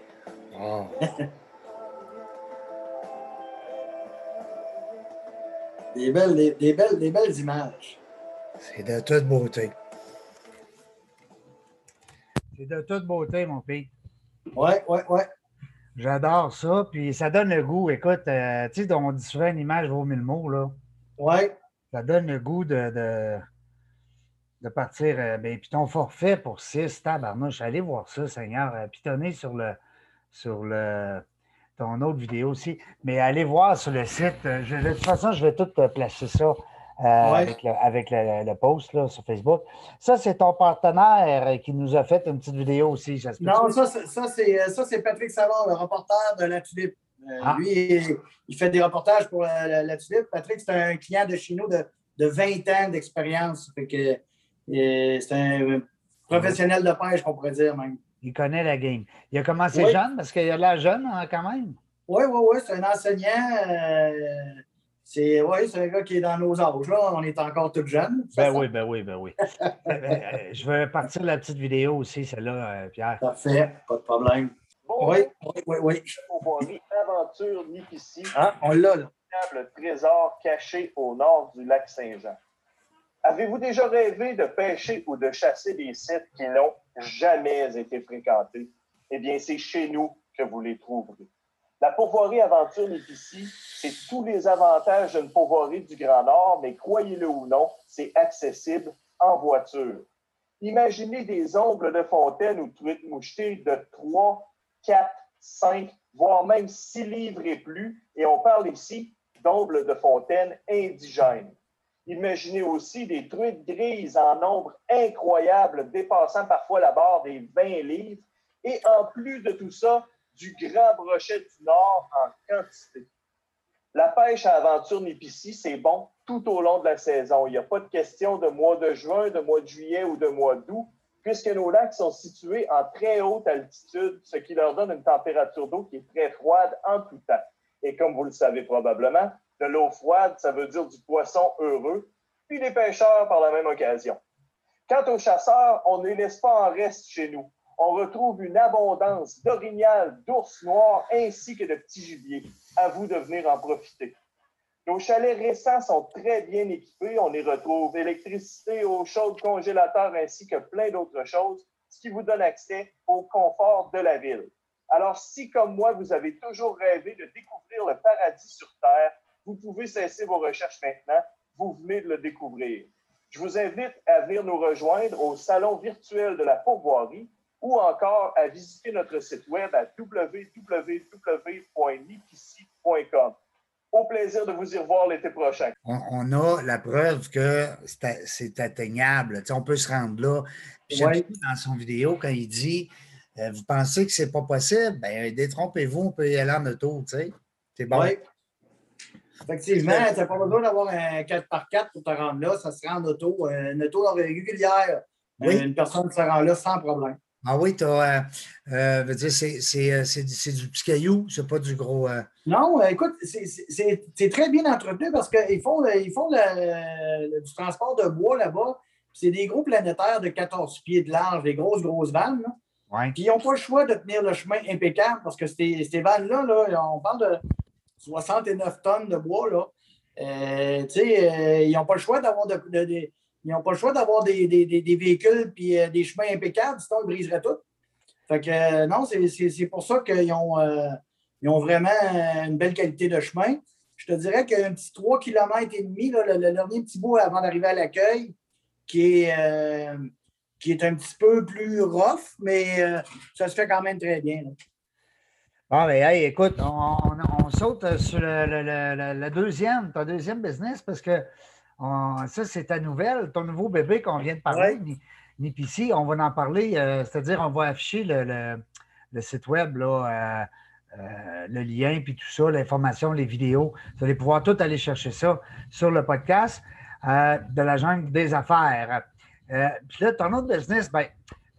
Wow. des, belles, des, des belles, des belles images. C'est de toute beauté. C'est de toute beauté, mon pays. Ouais, ouais, ouais. J'adore ça. Puis ça donne le goût. Écoute, euh, tu sais, on dit souvent une image vaut mille mots, là. Ouais. Ça donne le goût de, de, de partir. euh, ben, puis ton forfait pour 6, tabarnouche, allez voir ça, Seigneur. Euh, pitonner sur le sur le ton autre vidéo aussi. Mais allez voir sur le site. Euh, je- de toute façon, je vais tout euh, placer ça. euh, Ouais. Avec, le, avec le- le post là, sur Facebook. Ça, c'est ton partenaire qui nous a fait une petite vidéo aussi. Ça se? Non, ça, c'est- ça, c'est Patrick Savard, le reporter de La Tulipe. Euh, Ah. Lui, il, il fait des reportages pour la, la- la Tulipe. Patrick, c'est un client de chez nous de, de 20 ans d'expérience. Fait que c'est un professionnel de pêche, qu'on pourrait dire même. Il connaît la game. Il a commencé Oui. jeune parce qu'il a l'air jeune hein, quand même. Oui, oui, oui, c'est un enseignant. euh, c'est ouais, c'est un gars qui est dans nos âges. Là. On est encore tout jeunes. Ben oui, ben oui, ben oui. Euh, euh, je vais partir de la petite vidéo aussi, celle-là, euh, Pierre. Parfait, pas de problème. Bonjour, Oui, oui, oui, oui. Aventure Nipici, Ah, on l'a, là. véritable trésor caché au nord du lac Saint-Jean. Avez-vous déjà rêvé de pêcher ou de chasser des sites qui n'ont jamais été fréquentés? Eh bien, c'est chez nous que vous les trouverez. La pourvoirie Aventure Nipici, c'est tous les avantages d'une pourvoirie du Grand Nord, mais croyez-le ou non, c'est accessible en voiture. Imaginez des ongles de fontaine ou truites mouchetées de 3, 4, 5, voire même 6 livres et plus. Et on parle ici d'ongles de fontaine indigènes. Imaginez aussi des truites grises en nombre incroyable, dépassant parfois la barre des 20 livres. Et en plus de tout ça, du grand brochet du Nord en quantité. La pêche à aventure Nipici, c'est bon tout au long de la saison. Il n'y a pas de question de mois de juin, de mois de juillet ou de mois d'août, puisque nos lacs sont situés en très haute altitude, ce qui leur donne une température d'eau qui est très froide en tout temps. Et comme vous le savez probablement, de l'eau froide, ça veut dire du poisson heureux, puis les pêcheurs par la même occasion. Quant aux chasseurs, on ne les laisse pas en reste chez nous. On retrouve une abondance d'orignal, d'ours noirs ainsi que de petits gibiers. À vous de venir en profiter. Nos chalets récents sont très bien équipés. On y retrouve électricité, eau chaude, congélateur ainsi que plein d'autres choses, ce qui vous donne accès au confort de la ville. Alors, si comme moi, vous avez toujours rêvé de découvrir le paradis sur Terre, vous pouvez cesser vos recherches maintenant. Vous venez de le découvrir. Je vous invite à venir nous rejoindre au salon virtuel de la pourvoirie ou encore à visiter notre site web à www.nipici.com. Au plaisir de vous y revoir l'été prochain. On, on a la preuve que c'est atteignable. Tu sais, on peut se rendre là. J'aime Ouais. dans son vidéo quand il dit euh, Vous pensez que c'est pas possible? Bien, détrompez-vous, on peut y aller en auto. Tu sais. C'est bon. Oui. Effectivement, tu n'as pas besoin d'avoir un 4x4 pour te rendre là. Ça se rend en auto, euh, une auto régulière. Oui. Euh, Une personne se rend là sans problème. Ah oui, tu as. c'est c'est, euh, c'est du- c'est du petit caillou, c'est pas du gros. euh, Non, euh, écoute, c'est- très bien entretenu parce qu'ils font, ils font le- le- du transport de bois là-bas. C'est des gros planétaires de 14 pieds de large, des grosses, grosses vannes. là. ouais. Puis ils n'ont pas le choix de tenir le chemin impeccable parce que ces, ces vannes-là, là, on parle de 69 tonnes de bois. Là. Euh, euh, ils n'ont pas le choix d'avoir des, des- des- véhicules puis euh, des chemins impeccables, sinon ils briseraient tout. Fait que euh, non, c'est- pour ça qu'ils ont, ont vraiment une belle qualité de chemin. Je te dirais qu'un petit 3 km et demi, le, le dernier petit bout avant d'arriver à l'accueil, qui est, qui est un petit peu plus rough, mais ça se fait quand même très bien. Bon, mais hey, écoute, on- on saute sur le, le- le- le- le deuxième, ton deuxième business, parce que on- ça, c'est ta nouvelle, ton nouveau bébé qu'on vient de parler, Ouais. Nipici. On va en parler, euh, c'est-à-dire on va afficher le, site web, là, euh, euh, le lien, puis tout ça, l'information, les vidéos. Vous allez pouvoir tout aller chercher ça sur le podcast euh, de la jungle des affaires. Euh, puis là, ton autre business, ben,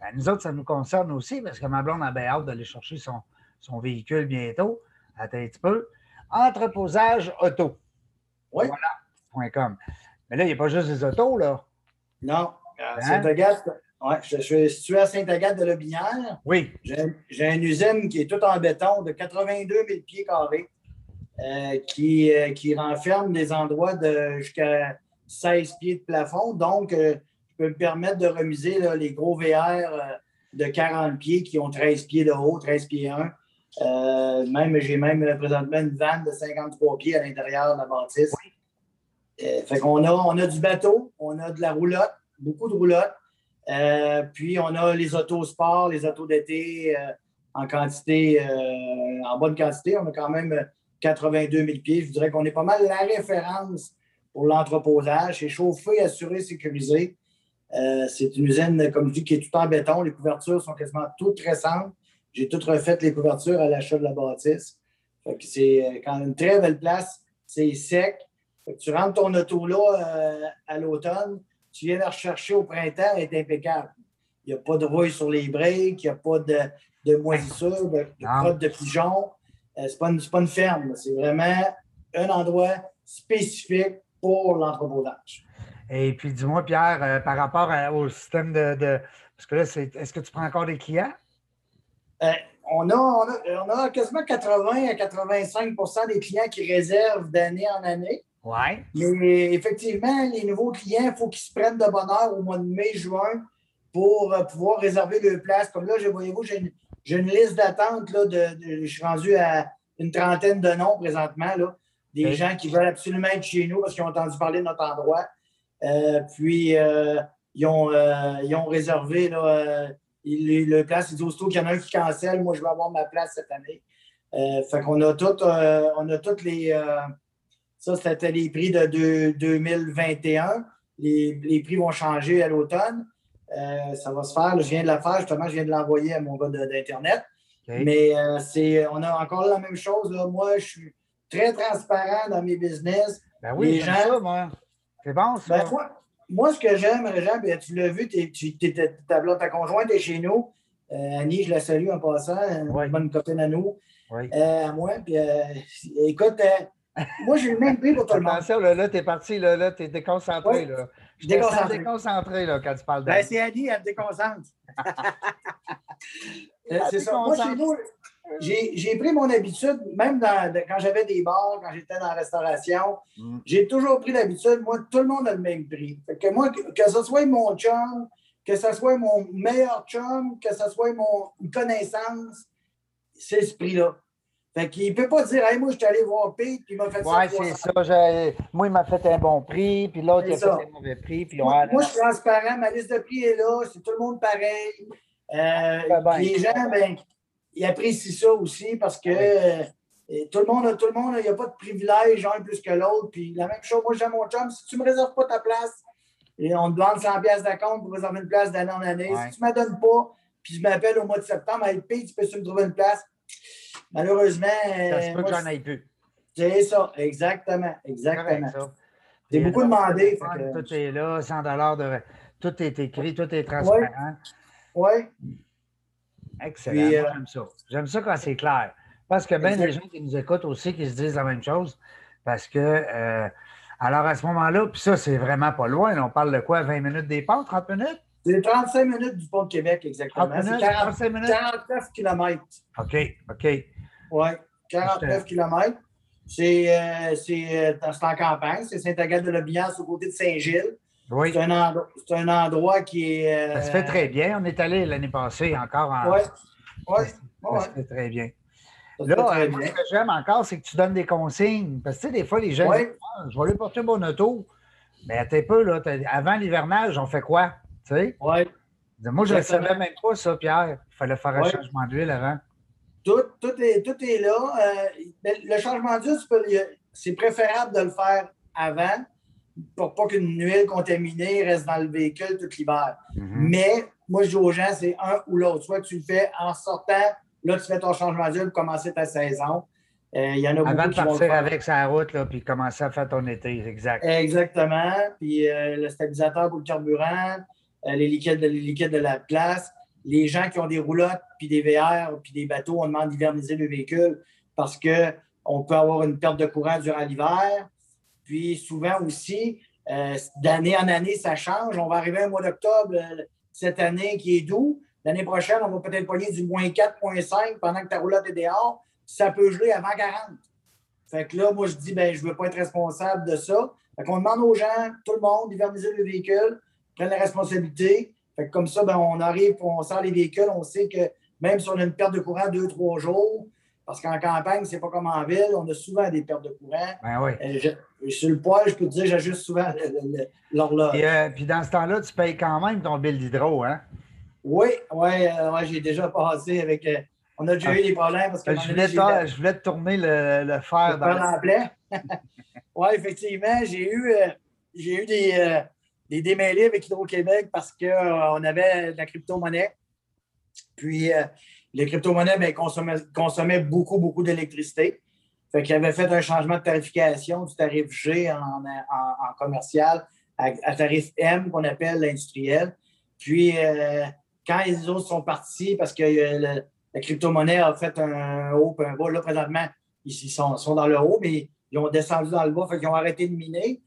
ben, nous autres, ça nous concerne aussi, parce que ma blonde a bien hâte d'aller chercher son, son véhicule bientôt. Attends un petit peu. Entreposage auto. Oui. Voilà. .com. Mais là, il n'y a pas juste des autos, là. Non, Hein? Saint-Agathe, je, suis situé à Sainte-Agathe-de-Lobinière. Oui. J'ai une usine qui est toute en béton de 82 000 pieds carrés euh, qui, euh, qui renferme des endroits de jusqu'à 16 pieds de plafond. Donc, euh, je peux me permettre de remiser les gros VR de 40 pieds qui ont 13 pieds de haut, 13 pieds 1. Même, j'ai même présentement une vanne de 53 pieds à l'intérieur de la bâtisse. fait qu'on a, on a du bateau, on a de la roulotte, beaucoup de roulotte. puis on a les autos sport, les autos d'été en quantité, en bonne quantité. On a quand même 82 000 pieds. Je dirais qu'on est pas mal la référence pour l'entreposage. C'est chauffé, assuré, sécurisé. Euh, c'est une usine, comme je dis, qui est tout en béton. Les couvertures sont quasiment toutes récentes. J'ai toutes refait les couvertures à l'achat de la bâtisse. c'est euh, quand même une très belle place. C'est sec. tu rentres ton auto là euh, à l'automne, tu viens la rechercher au printemps, elle est impeccable. Il n'y a pas de rouille sur les breaks, il n'y a pas de, de moisissure, de, de de pigeons. Euh, ce n'est pas, une ferme, c'est vraiment un endroit spécifique pour l'entreposage. Et puis, dis-moi, Pierre, euh, par rapport au système de, Parce que là, est-ce que tu prends encore des clients? Euh, on, a, on, a, quasiment 80 à 85% des clients qui réservent d'année en année. Oui. Mais effectivement, les nouveaux clients, il faut qu'ils se prennent de bonne heure au mois de mai, juin pour pouvoir réserver leur place. Comme là, voyez-vous, j'ai une, j'ai une liste d'attente. De, je suis rendu à une trentaine de noms présentement. Là, des gens qui veulent absolument être chez nous parce qu'ils ont entendu parler de notre endroit. Euh, puis, euh, ils, ont, euh, ils, ont, réservé là, le place. Ils disent aussitôt qu'il y en a un qui cancelle, moi, je vais avoir ma place cette année. fait qu'on a tout, on a toutes les. ça, c'était les prix de, 2021. Les, les, prix vont changer à l'automne. Euh, ça va se faire. je viens de la faire, justement, je viens de l'envoyer à mon gars d'Internet. Mais euh, c'est, on a encore la même chose. Là. Moi, je suis très transparent dans mes business. Ben oui, les gens, ça, moi. C'est bon, ça. Ben, moi, ce que j'aime, Réjean, ben, tu l'as vu, tu, ta, ta, conjointe est chez nous. Euh, Annie, je la salue en passant, une bonne copine à nous. à moi. Puis, écoute, moi, j'ai le même prix pour tout le monde. Attention, là, là tu es parti, là, là tu es déconcentré. Là. Je déconcentré. déconcentré là, quand tu parles de. Ben, c'est Annie, elle me déconcentre. Euh, c'est ça. Moi, chez nous, j'ai pris mon habitude, même dans, quand j'avais des bars, quand j'étais dans la restauration, mm. j'ai toujours pris l'habitude, moi, tout le monde a le même prix. Fait que moi, que, ce soit mon chum, que ce soit mon meilleur chum, que ce soit mon connaissance, c'est ce prix-là. Fait qu'il ne peut pas dire, hey, moi, je suis allé voir Pete, puis il m'a fait ça. Oui, c'est ça. Moi, il m'a fait un bon prix, puis l'autre, il a fait un mauvais prix. Puis moi, moi, je suis transparent. Ma liste de prix est là. C'est tout le monde pareil. Euh, les gens, ben, ils apprécient ça aussi parce que euh, tout le monde, tout le monde, il n'y a pas de privilège, un plus que l'autre. Puis la même chose, moi, j'ai mon chum. Si tu ne me réserves pas ta place, et on te demande 100 pièces d'acompte pour réserver une place d'année en année. Si tu ne me donnes pas, puis je m'appelle au mois de septembre, hey, Pete, tu peux me trouver une place? Malheureusement. Ça se peut que j'en aille plus. C'est ça, exactement. Exactement. C'est beaucoup demandé. Tout est là, 100 de. Tout est écrit, tout est transparent. Oui. Excellent. Euh, j'aime ça. J'aime ça quand c'est clair. Parce que bien des gens qui nous écoutent aussi, qui se disent la même chose. Parce que, euh, alors à ce moment-là, puis ça, c'est vraiment pas loin. On parle de quoi? 20 minutes des 30 minutes? C'est 35 minutes du pont de Québec, exactement. C'est 49 km. OK, OK. Oui, 49 km. C'est euh, en campagne, c'est Saint-Agathe-de-la-Biance au côté de Saint-Gilles. Oui. C'est un, endroit qui est. Euh, ça se fait très bien. On est allé l'année passée encore en. Oui. Oui. Ça, se fait très bien. Là, euh, ce que j'aime encore, c'est que tu donnes des consignes. Parce que, tu sais, des fois, les gens disent ah, Je vais aller porter mon auto. Mais attends un peu, là, avant l'hivernage, on fait quoi? Tu sais? Oui. Moi, je ne savais même pas, ça, Pierre. Il fallait faire un changement d'huile avant. Tout, tout, est, tout est là. Euh, le changement d'huile, c'est préférable de le faire avant pour pas qu'une huile contaminée reste dans le véhicule tout l'hiver. Mm-hmm. Mais moi, je dis aux gens, c'est un ou l'autre. Soit tu le fais en sortant, là, tu fais ton changement d'huile pour commencer ta saison. Euh, il y en a Avant de partir avec sa route, là, puis commencer à faire ton été, exact. Exactement. Puis euh, le stabilisateur pour le carburant, les, liquides, les liquides de la place les gens qui ont des roulottes, puis des VR, puis des bateaux, on demande d'hiverniser le véhicule parce qu'on peut avoir une perte de courant durant l'hiver. Puis souvent aussi, euh, d'année en année, ça change. On va arriver au mois d'octobre, cette année qui est doux. L'année prochaine, on va peut-être pogner du moins 4,5 pendant que ta roulotte est dehors. Ça peut geler avant 40. Fait que là, moi, je dis, ben, je ne veux pas être responsable de ça. Fait qu'on demande aux gens, tout le monde, d'hiverniser le véhicule, prennent la responsabilité. Fait que comme ça, ben, on arrive, on sort les véhicules, on sait que même si on a une perte de courant deux, trois jours, parce qu'en campagne, c'est pas comme en ville, on a souvent des pertes de courant. Ben oui. Euh, sur le poil, je peux te dire, j'ajuste souvent l'horloge. Puis, euh, puis, dans ce temps-là, tu payes quand même ton bill d'hydro, hein? Oui, oui, euh, ouais, j'ai déjà passé avec. on a déjà eu des problèmes parce que. Je voulais, te, je voulais te tourner le, le fer dans le. oui, effectivement, j'ai eu, j'ai eu des, des démêlés avec Hydro-Québec parce qu'on avait de la crypto-monnaie. Puis les crypto-monnaies ben, consommaient, beaucoup, beaucoup d'électricité. Fait qu'ils avaient fait un changement de tarification du tarif G en, commercial à, tarif M qu'on appelle l'industriel. Puis, euh, quand les autres sont partis, parce que euh, la crypto-monnaie a fait un haut et un bas, là, présentement, ils, sont, dans le haut, mais ils ont descendu dans le bas, fait qu'ils ont arrêté de miner.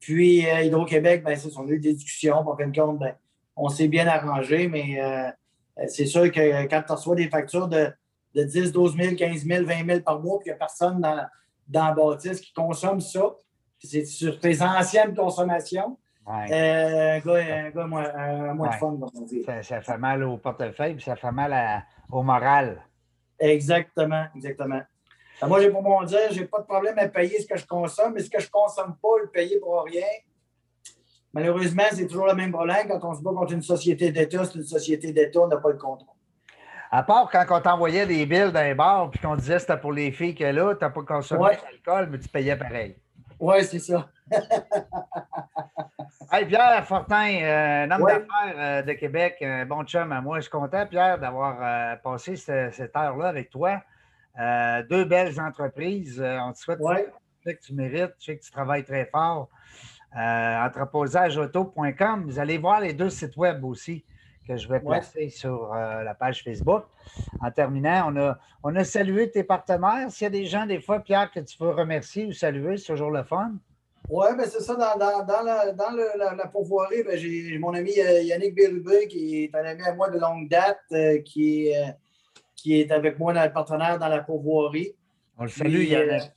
Puis, euh, Hydro-Québec, ben, ça, on a eu des discussions. En fin de compte, ben, on s'est bien arrangé, mais euh, c'est sûr que quand tu reçois des factures de, 10, 12 000, 15 000, 20 000 par mois, puis il n'y a personne dans, dans la bâtisse qui consomme ça, c'est sur tes anciennes consommations. Euh, un gars, un gars moins, moins de fun, on dire. Ça, fait mal au portefeuille, puis ça fait mal au moral. Exactement, exactement. Ben, moi, j'ai pour mon dire, j'ai pas de problème à payer ce que je consomme, mais ce que je consomme pas, le payer pour rien, Malheureusement, c'est toujours le même problème. Quand on se bat contre une société d'État, c'est une société d'État, on n'a pas le contrôle. À part quand on t'envoyait des billes d'un bar puis qu'on disait que c'était pour les filles que là, tu n'as pas consommé d'alcool, mais tu payais pareil. Oui, c'est ça. hey, Pierre Fortin, euh, un homme d'affaires euh, de Québec, un bon chum à moi. Je suis content, Pierre, d'avoir euh, passé cette, heure-là avec toi. deux belles entreprises. on te souhaite que tu mérites. Je sais que tu travailles très fort euh, entreposageauto.com. Vous allez voir les deux sites web aussi que je vais placer sur euh, la page Facebook. En terminant, on a, on a salué tes partenaires. S'il y a des gens, des fois, Pierre, que tu veux remercier ou saluer, c'est toujours le fun. Oui, ben c'est ça. Dans, la, dans la, pourvoirie, ben, j'ai mon ami euh, Yannick Bérubé, qui est un ami à moi de longue date, euh, qui, qui est avec moi dans le partenaire dans la pourvoirie. On le salue, Yannick.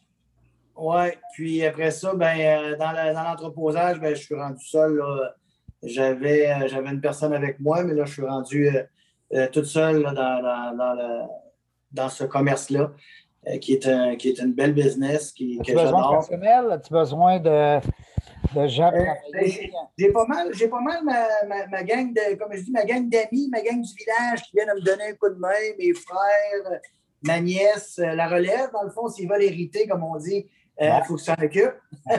Oui, puis après ça, ben, euh, dans l'entreposage, ben, je suis rendu seul. J'avais, euh, j'avais une personne avec moi, mais là, je suis rendu euh, toute seule dans, dans, ce commerce-là, qui, est un, qui est une belle business. Qui, As-tu besoin de personnel? As-tu besoin de, de gens ben, J'ai pas mal, j'ai pas mal ma, ma, gang de, comme je dis, ma gang d'amis, ma gang du village qui viennent me donner un coup de main, mes frères, ma nièce, la relève, dans le fond, s'ils veulent hériter, comme on dit, il euh, faut que ça occupe.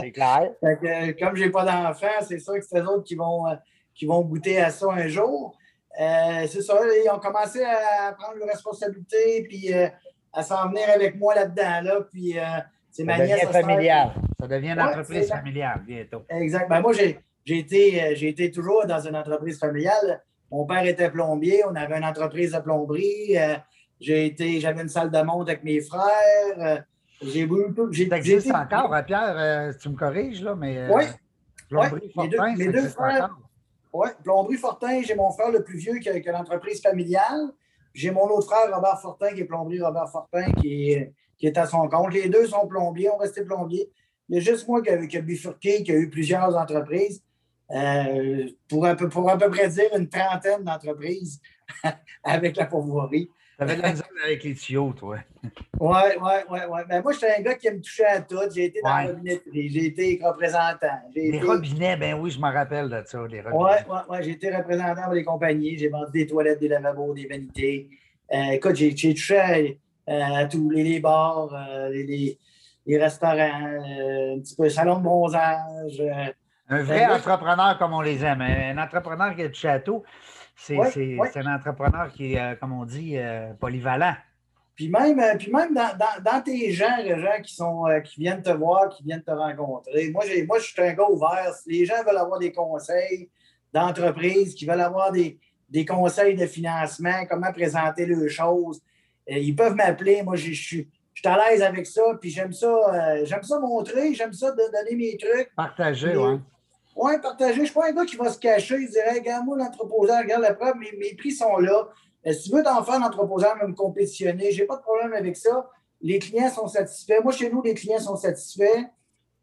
c'est clair. Euh, comme je n'ai pas d'enfants, c'est sûr que c'est eux autres qui vont, euh, qui vont goûter à ça un jour. c'est ça, ils ont commencé à prendre leurs responsabilités puis à s'en venir avec moi là-dedans. Là, puis, c'est ma nièce. Familial. Ça devient une entreprise familiale bientôt. Exact. Ben, moi, j'ai, été, j'ai été toujours dans une entreprise familiale. Mon père était plombier, on avait une entreprise de plomberie. j'ai été, j'avais une salle de montre avec mes frères. J'ai Ça existe encore, hein, Pierre, euh, tu me corriges, là, mais. Euh, oui. Plomberie Fortin, mes deux, frères. Oui, Plomberie Fortin, j'ai mon frère le plus vieux qui a, l'entreprise familiale. J'ai mon autre frère, Robert Fortin, qui est plomberie Robert Fortin, qui est, qui est à son compte. Les deux sont plombiers, ont resté plombiers. Il y a juste moi qui a, qui a bifurqué, qui a eu plusieurs entreprises. Euh, pour, un peu, pour à peu près dire une trentaine d'entreprises avec la pourvoirie. T'avais de la avec les tuyaux, toi. Oui, oui, oui. Ouais. Ben, moi, j'étais un gars qui aime toucher à tout. J'ai été dans la robinetterie, j'ai été représentant. Les robinets, ben oui, je me rappelle de ça, les robinets. Oui, oui, oui. J'ai été représentant pour les compagnies. J'ai vendu des toilettes, des lavabos, des vanités. Euh, écoute, j'ai touché à, tous les, bars, euh, les, les, restaurants, euh, un petit peu salon de bronzage. un vrai entrepreneur comme on les aime. Un entrepreneur qui a touché à tout. C'est un entrepreneur qui est, euh, comme on dit, euh, polyvalent. Puis même, euh, puis même dans, tes gens, les gens qui, sont, qui viennent te voir, qui viennent te rencontrer, moi, moi je suis un gars ouvert. Si les gens veulent avoir des conseils d'entreprise, qui veulent avoir des, conseils de financement, comment présenter les choses, ils peuvent m'appeler. Moi, je suis à l'aise avec ça, puis j'aime ça, j'aime ça montrer, j'aime ça de donner mes trucs. Partager, oui. Oui, partager. Je suis pas un gars qui va se cacher. Il dirait, regarde, moi, l'entreposeur, regarde la preuve, mes, prix sont là. Euh, si tu veux t'en faire l'entreposeur, me compétitionner, je n'ai pas de problème avec ça. Les clients sont satisfaits. Moi, chez nous, les clients sont satisfaits.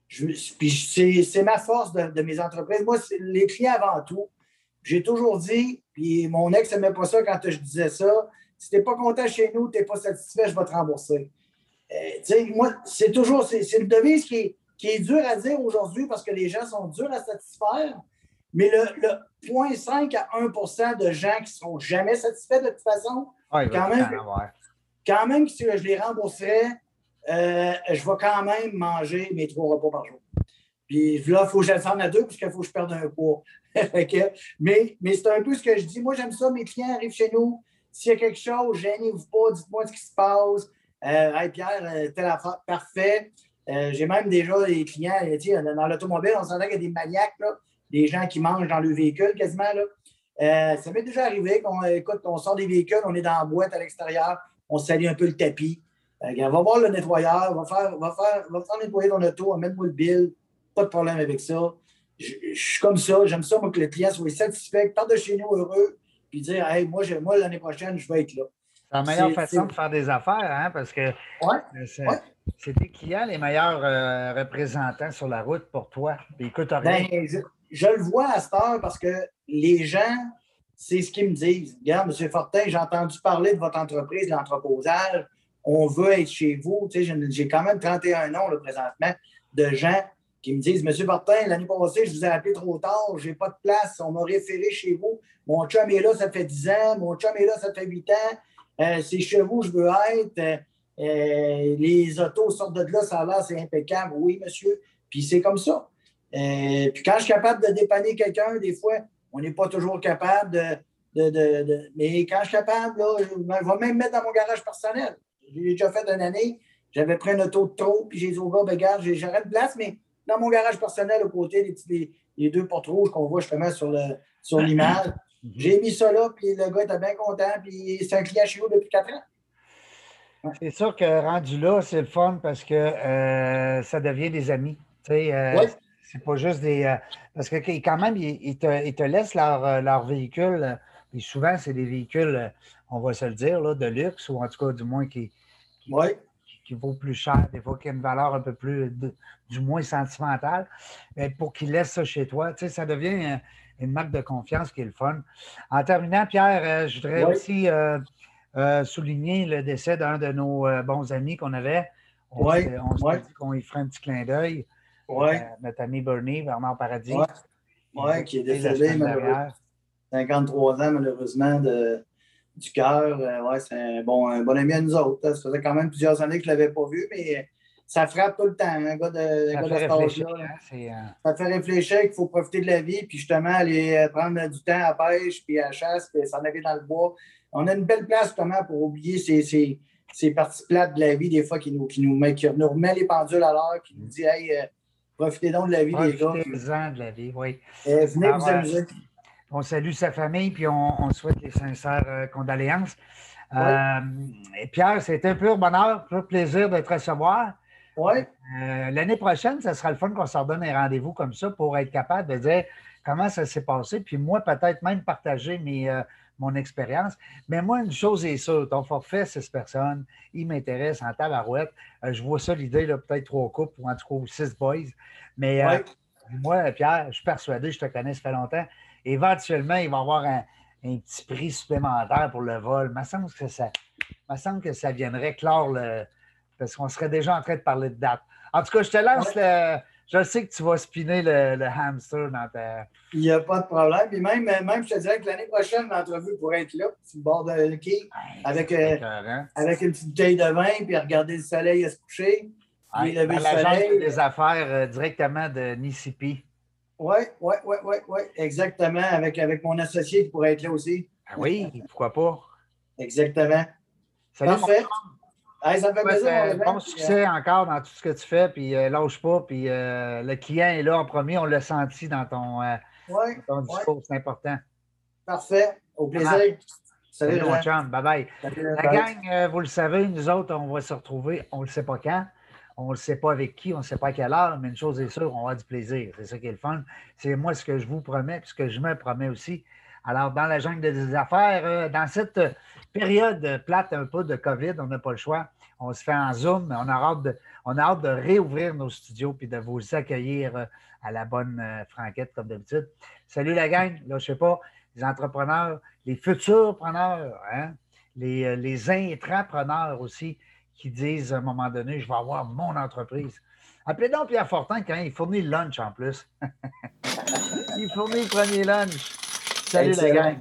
puis c'est ma force de, mes entreprises. Moi, les clients avant tout. J'ai toujours dit, puis mon ex n'aimait pas ça quand je disais ça. Si tu n'es pas content chez nous, tu n'es pas satisfait, je vais te rembourser. Euh, moi, c'est toujours, c'est une devise qui est, qui est dure à dire aujourd'hui parce que les gens sont durs à satisfaire. Mais le, 0,5 à 1% de gens qui ne seront jamais satisfaits de toute façon, quand, même, quand même, si je les rembourserais, euh, je vais quand même manger mes trois repas par jour. Puis là, il faut que je descende à deux puisqu'il faut que je perde un poids. mais mais c'est un peu ce que je dis. Moi, j'aime ça. Mes clients arrivent chez nous. S'il y a quelque chose, gênez-vous pas, dites-moi ce qui se passe. Euh, hey Pierre, euh, telle affaire, parfait. Euh, j'ai même déjà des clients, dans l'automobile, on s'entend qu'il y a des maniaques, des gens qui mangent dans le véhicule quasiment. Là. ça m'est déjà arrivé qu'on écoute, on sort des véhicules, on est dans la boîte à l'extérieur, on salit un peu le tapis. on va voir le nettoyeur, va faire, va faire, va faire nettoyer ton auto, on va mettre moi le bill, pas de problème avec ça. Je, suis comme ça, j'aime ça, moi, que le client soit satisfait, parte de chez nous heureux, puis dire, hey, moi, moi l'année prochaine, je vais être là. C'est la meilleure façon de faire des affaires, hein, parce que c'est tes clients les meilleurs euh, représentants sur la route pour toi. écoute, ben, je, le vois à cette heure parce que les gens, c'est ce qu'ils me disent. Regarde, M. Fortin, j'ai entendu parler de votre entreprise, l'entreposage. On veut être chez vous. j'ai quand même 31 ans là, présentement de gens qui me disent Monsieur Fortin, l'année passée, je vous ai appelé trop tard, je n'ai pas de place, on m'a référé chez vous. Mon chum est là, ça fait 10 ans, mon chum est là, ça fait 8 ans. Euh, c'est chez vous, je veux être. Euh, euh, les autos sortent de là, ça a l'air, c'est impeccable. Oui, monsieur. Puis c'est comme ça. puis quand je suis capable de dépanner quelqu'un, des fois, on n'est pas toujours capable de, Mais quand je suis capable, là, je, vais même mettre dans mon garage personnel. J'ai déjà fait une année, j'avais pris un auto de trop, puis j'ai dit au gars, ben, regarde, j'aurais de place, mais dans mon garage personnel, au côté, les, les deux portes rouges qu'on voit justement sur l'image. Sur J'ai mis ça là, puis le gars était bien content, puis c'est un client chez vous depuis quatre ans. C'est sûr que rendu là, c'est le fun parce que euh, ça devient des amis. Euh, C'est pas juste des. Euh, parce que quand même, ils, te, laissent leur, leur véhicule. Et souvent, c'est des véhicules, on va se le dire, là, de luxe, ou en tout cas, du moins, qui, qui, vaut plus cher, des fois, qui a une valeur un peu plus, du moins sentimentale. Mais pour qu'ils laissent ça chez toi, ça devient une marque de confiance qui est le fun. En terminant, Pierre, euh, je voudrais aussi euh, euh, souligner le décès d'un de nos bons amis qu'on avait. On s'est dit qu'on y ferait un petit clin d'œil. notre ami Bernie, Bernard Paradis. Oui, qui est décédé, malheureusement. 53 ans, malheureusement, de, du cœur. ouais, c'est un bon, un bon ami à nous autres. Ça faisait quand même plusieurs années que je ne l'avais pas vu, mais ça frappe tout le temps, un gars de, ça, fait réfléchir, hein, euh, ça fait réfléchir qu'il faut profiter de la vie, puis justement aller euh, prendre du temps à pêche, puis à chasse, puis s'en aller dans le bois. On a une belle place justement pour oublier ces, ces, ces, parties plates de la vie, des fois, qui nous, qui nous, met, qui nous remet les pendules à l'heure, qui nous dit Hey, euh, profitez donc de la vie, les gars. Profitez-en de la vie, oui. venez vous amuser. On salue sa famille, puis on, on souhaite les sincères condoléances. et Pierre, c'est un pur bonheur, un pur plaisir de te recevoir. Euh, l'année prochaine, ça sera le fun qu'on se redonne un rendez-vous comme ça pour être capable de dire comment ça s'est passé, puis moi, peut-être même partager mes, euh, mon expérience. Mais moi, une chose est sûre, ton forfait, six personnes, il m'intéresse en tabarouette. Euh, je vois ça, l'idée, peut-être trois couples ou en tout cas six boys. Mais moi, Pierre, je suis persuadé, je te connais, ça fait longtemps. Éventuellement, il va y avoir un, petit prix supplémentaire pour le vol. Il me semble que ça, me semble que ça viendrait clore le, parce qu'on serait déjà en train de parler de date. En tout cas, je te lance le. Je sais que tu vas spinner le, hamster dans ta. Il n'y a pas de problème. Puis même, même, je te dirais que l'année prochaine, l'entrevue pourrait être là, sur le bord de le quai, avec, euh, avec une petite bouteille de vin, puis regarder le soleil se coucher. Puis lever le soleil. des affaires euh, directement de Nissipi. Oui, oui, oui, oui, oui, exactement. Avec, avec mon associé qui pourrait être là aussi. Ah oui, pourquoi pas? Exactement. Salut, Parfait ça fait plaisir. bon succès encore dans tout ce que tu fais, puis euh, lâche pas. Puis euh, le client est là en premier, on l'a senti dans ton, euh, discours, c'est important. Parfait. Au plaisir. Salut, mon chum. Bye bye. La gang, vous le savez, nous autres, on va se retrouver, on ne sait pas quand. On ne sait pas avec qui, on ne sait pas à quelle heure, mais une chose est sûre, on a du plaisir. C'est ça qui est le fun. C'est moi ce que je vous promets, puis ce que je me promets aussi. Alors, dans la jungle des affaires, euh, dans cette période plate un peu de COVID, on n'a pas le choix. On se fait en Zoom, mais on a hâte de, réouvrir nos studios puis de vous accueillir euh, à la bonne euh, franquette comme d'habitude. Salut la gang, là, je sais pas, les entrepreneurs, les futurs preneurs, hein, les, les intrapreneurs aussi qui disent à un moment donné, je vais avoir mon entreprise. Appelez donc Pierre Fortin quand il fournit le lunch en plus. il fournit le premier lunch. Salut la gang.